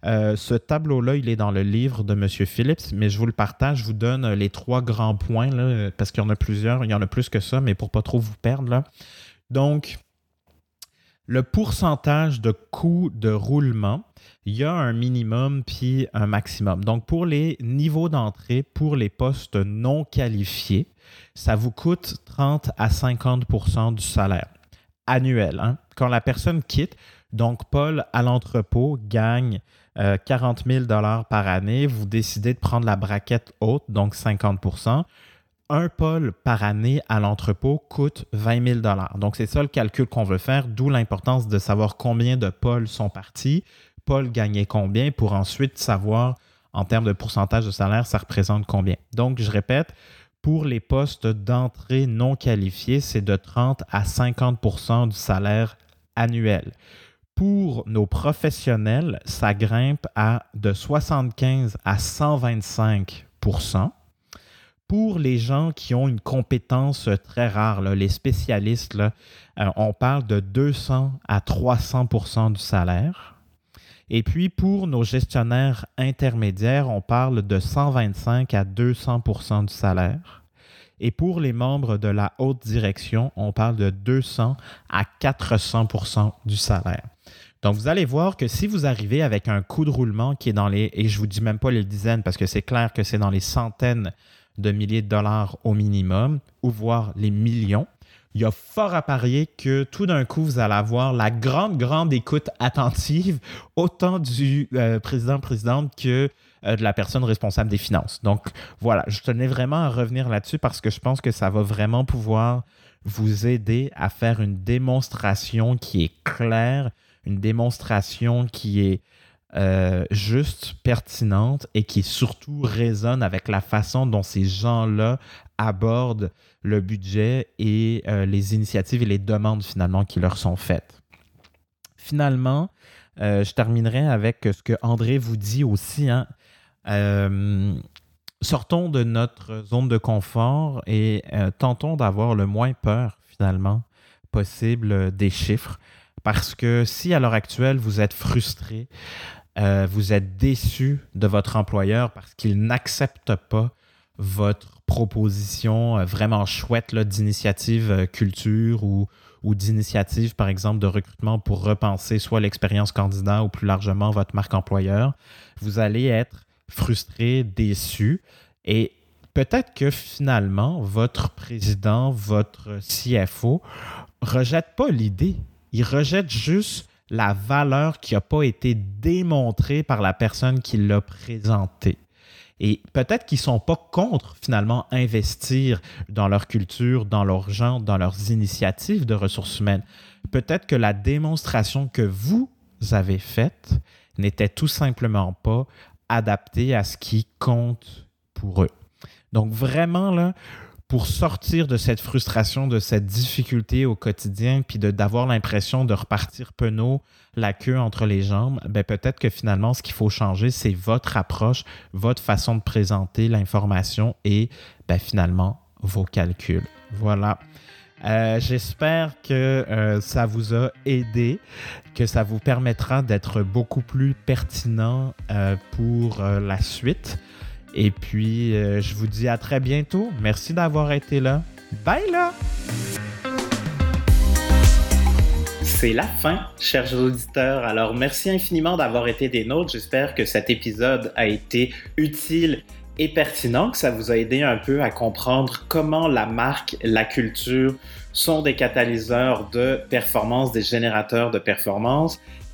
Euh, ce tableau-là, il est dans le livre de M. Phillips, mais je vous le partage, je vous donne les trois grands points, parce qu'il y en a plusieurs, il y en a plus que ça, mais pour pas trop vous perdre. Donc, le pourcentage de coût de roulement, il y a un minimum puis un maximum. Donc, pour les niveaux d'entrée, pour les postes non qualifiés, ça vous coûte 30 à 50% du salaire annuel. Hein. Quand la personne quitte, donc Paul à l'entrepôt gagne 40 euh, 000 par année, vous décidez de prendre la braquette haute, donc 50% un pôle par année à l'entrepôt coûte 20 000 Donc, c'est ça le calcul qu'on veut faire, d'où l'importance de savoir combien de pôles sont partis, Paul gagnait combien pour ensuite savoir en termes de pourcentage de salaire, ça représente combien. Donc, je répète, pour les postes d'entrée non qualifiés, c'est de 30 à 50% du salaire annuel. Pour nos professionnels, ça grimpe à de 75 à 125% pour les gens qui ont une compétence très rare, les spécialistes, euh, on parle de 200 à 300% du salaire. Et puis pour nos gestionnaires intermédiaires, on parle de 125 à 200% du salaire. Et pour les membres de la haute direction, on parle de 200 à 400% du salaire. Donc, vous allez voir que si vous arrivez avec un coût de roulement qui est dans les, et je vous dis même pas les dizaines parce que c'est clair que c'est dans les centaines de milliers de dollars au minimum, ou voire les millions, il y a fort à parier que tout d'un coup, vous allez avoir la grande, grande écoute attentive, autant du euh, président-présidente que euh, de la personne responsable des finances. Donc voilà, je tenais vraiment à revenir là-dessus parce que je pense que ça va vraiment pouvoir vous aider à faire une démonstration qui est claire, une démonstration qui est euh, juste, pertinente et qui surtout résonne avec la façon dont ces gens-là abordent le budget et euh, les initiatives et les demandes finalement qui leur sont faites. Finalement, euh, je terminerai avec ce que André vous dit aussi. Hein. sortons de notre zone de confort et tentons d'avoir le moins peur finalement possible des chiffres. Parce que si à l'heure actuelle, vous êtes frustré, euh, vous êtes déçu de votre employeur parce qu'il n'accepte pas votre propositions vraiment chouettes d'initiatives culture ou, ou d'initiatives, par exemple, de recrutement pour repenser soit l'expérience candidat ou plus largement votre marque employeur, vous allez être frustré, déçu et peut-être que finalement, votre président, votre CFO rejette pas l'idée. Il rejette juste la valeur qui n'a pas été démontrée par la personne qui l'a présentée. Et peut-être qu'ils ne sont pas contre finalement investir dans leur culture, dans leur genre, dans leurs initiatives de ressources humaines. Peut-être que la démonstration que vous avez faite n'était tout simplement pas adaptée à ce qui compte pour eux. Donc vraiment, là, pour sortir de cette frustration, de cette difficulté au quotidien, puis d'avoir l'impression de repartir penaud, la queue entre les jambes, ben peut-être que finalement, ce qu'il faut changer, c'est votre approche, votre façon de présenter l'information et ben, finalement vos calculs. Voilà. Euh, j'espère que euh, ça vous a aidé, que ça vous permettra d'être beaucoup plus pertinent euh, pour la suite. Et puis, euh, je vous dis à très bientôt. Merci d'avoir été là. Bye là! C'est la fin, chers auditeurs. Alors, merci infiniment d'avoir été des nôtres. J'espère que cet épisode a été utile et pertinent, que ça vous a aidé un peu à comprendre comment la marque, la culture sont des catalyseurs de performance, des générateurs de performance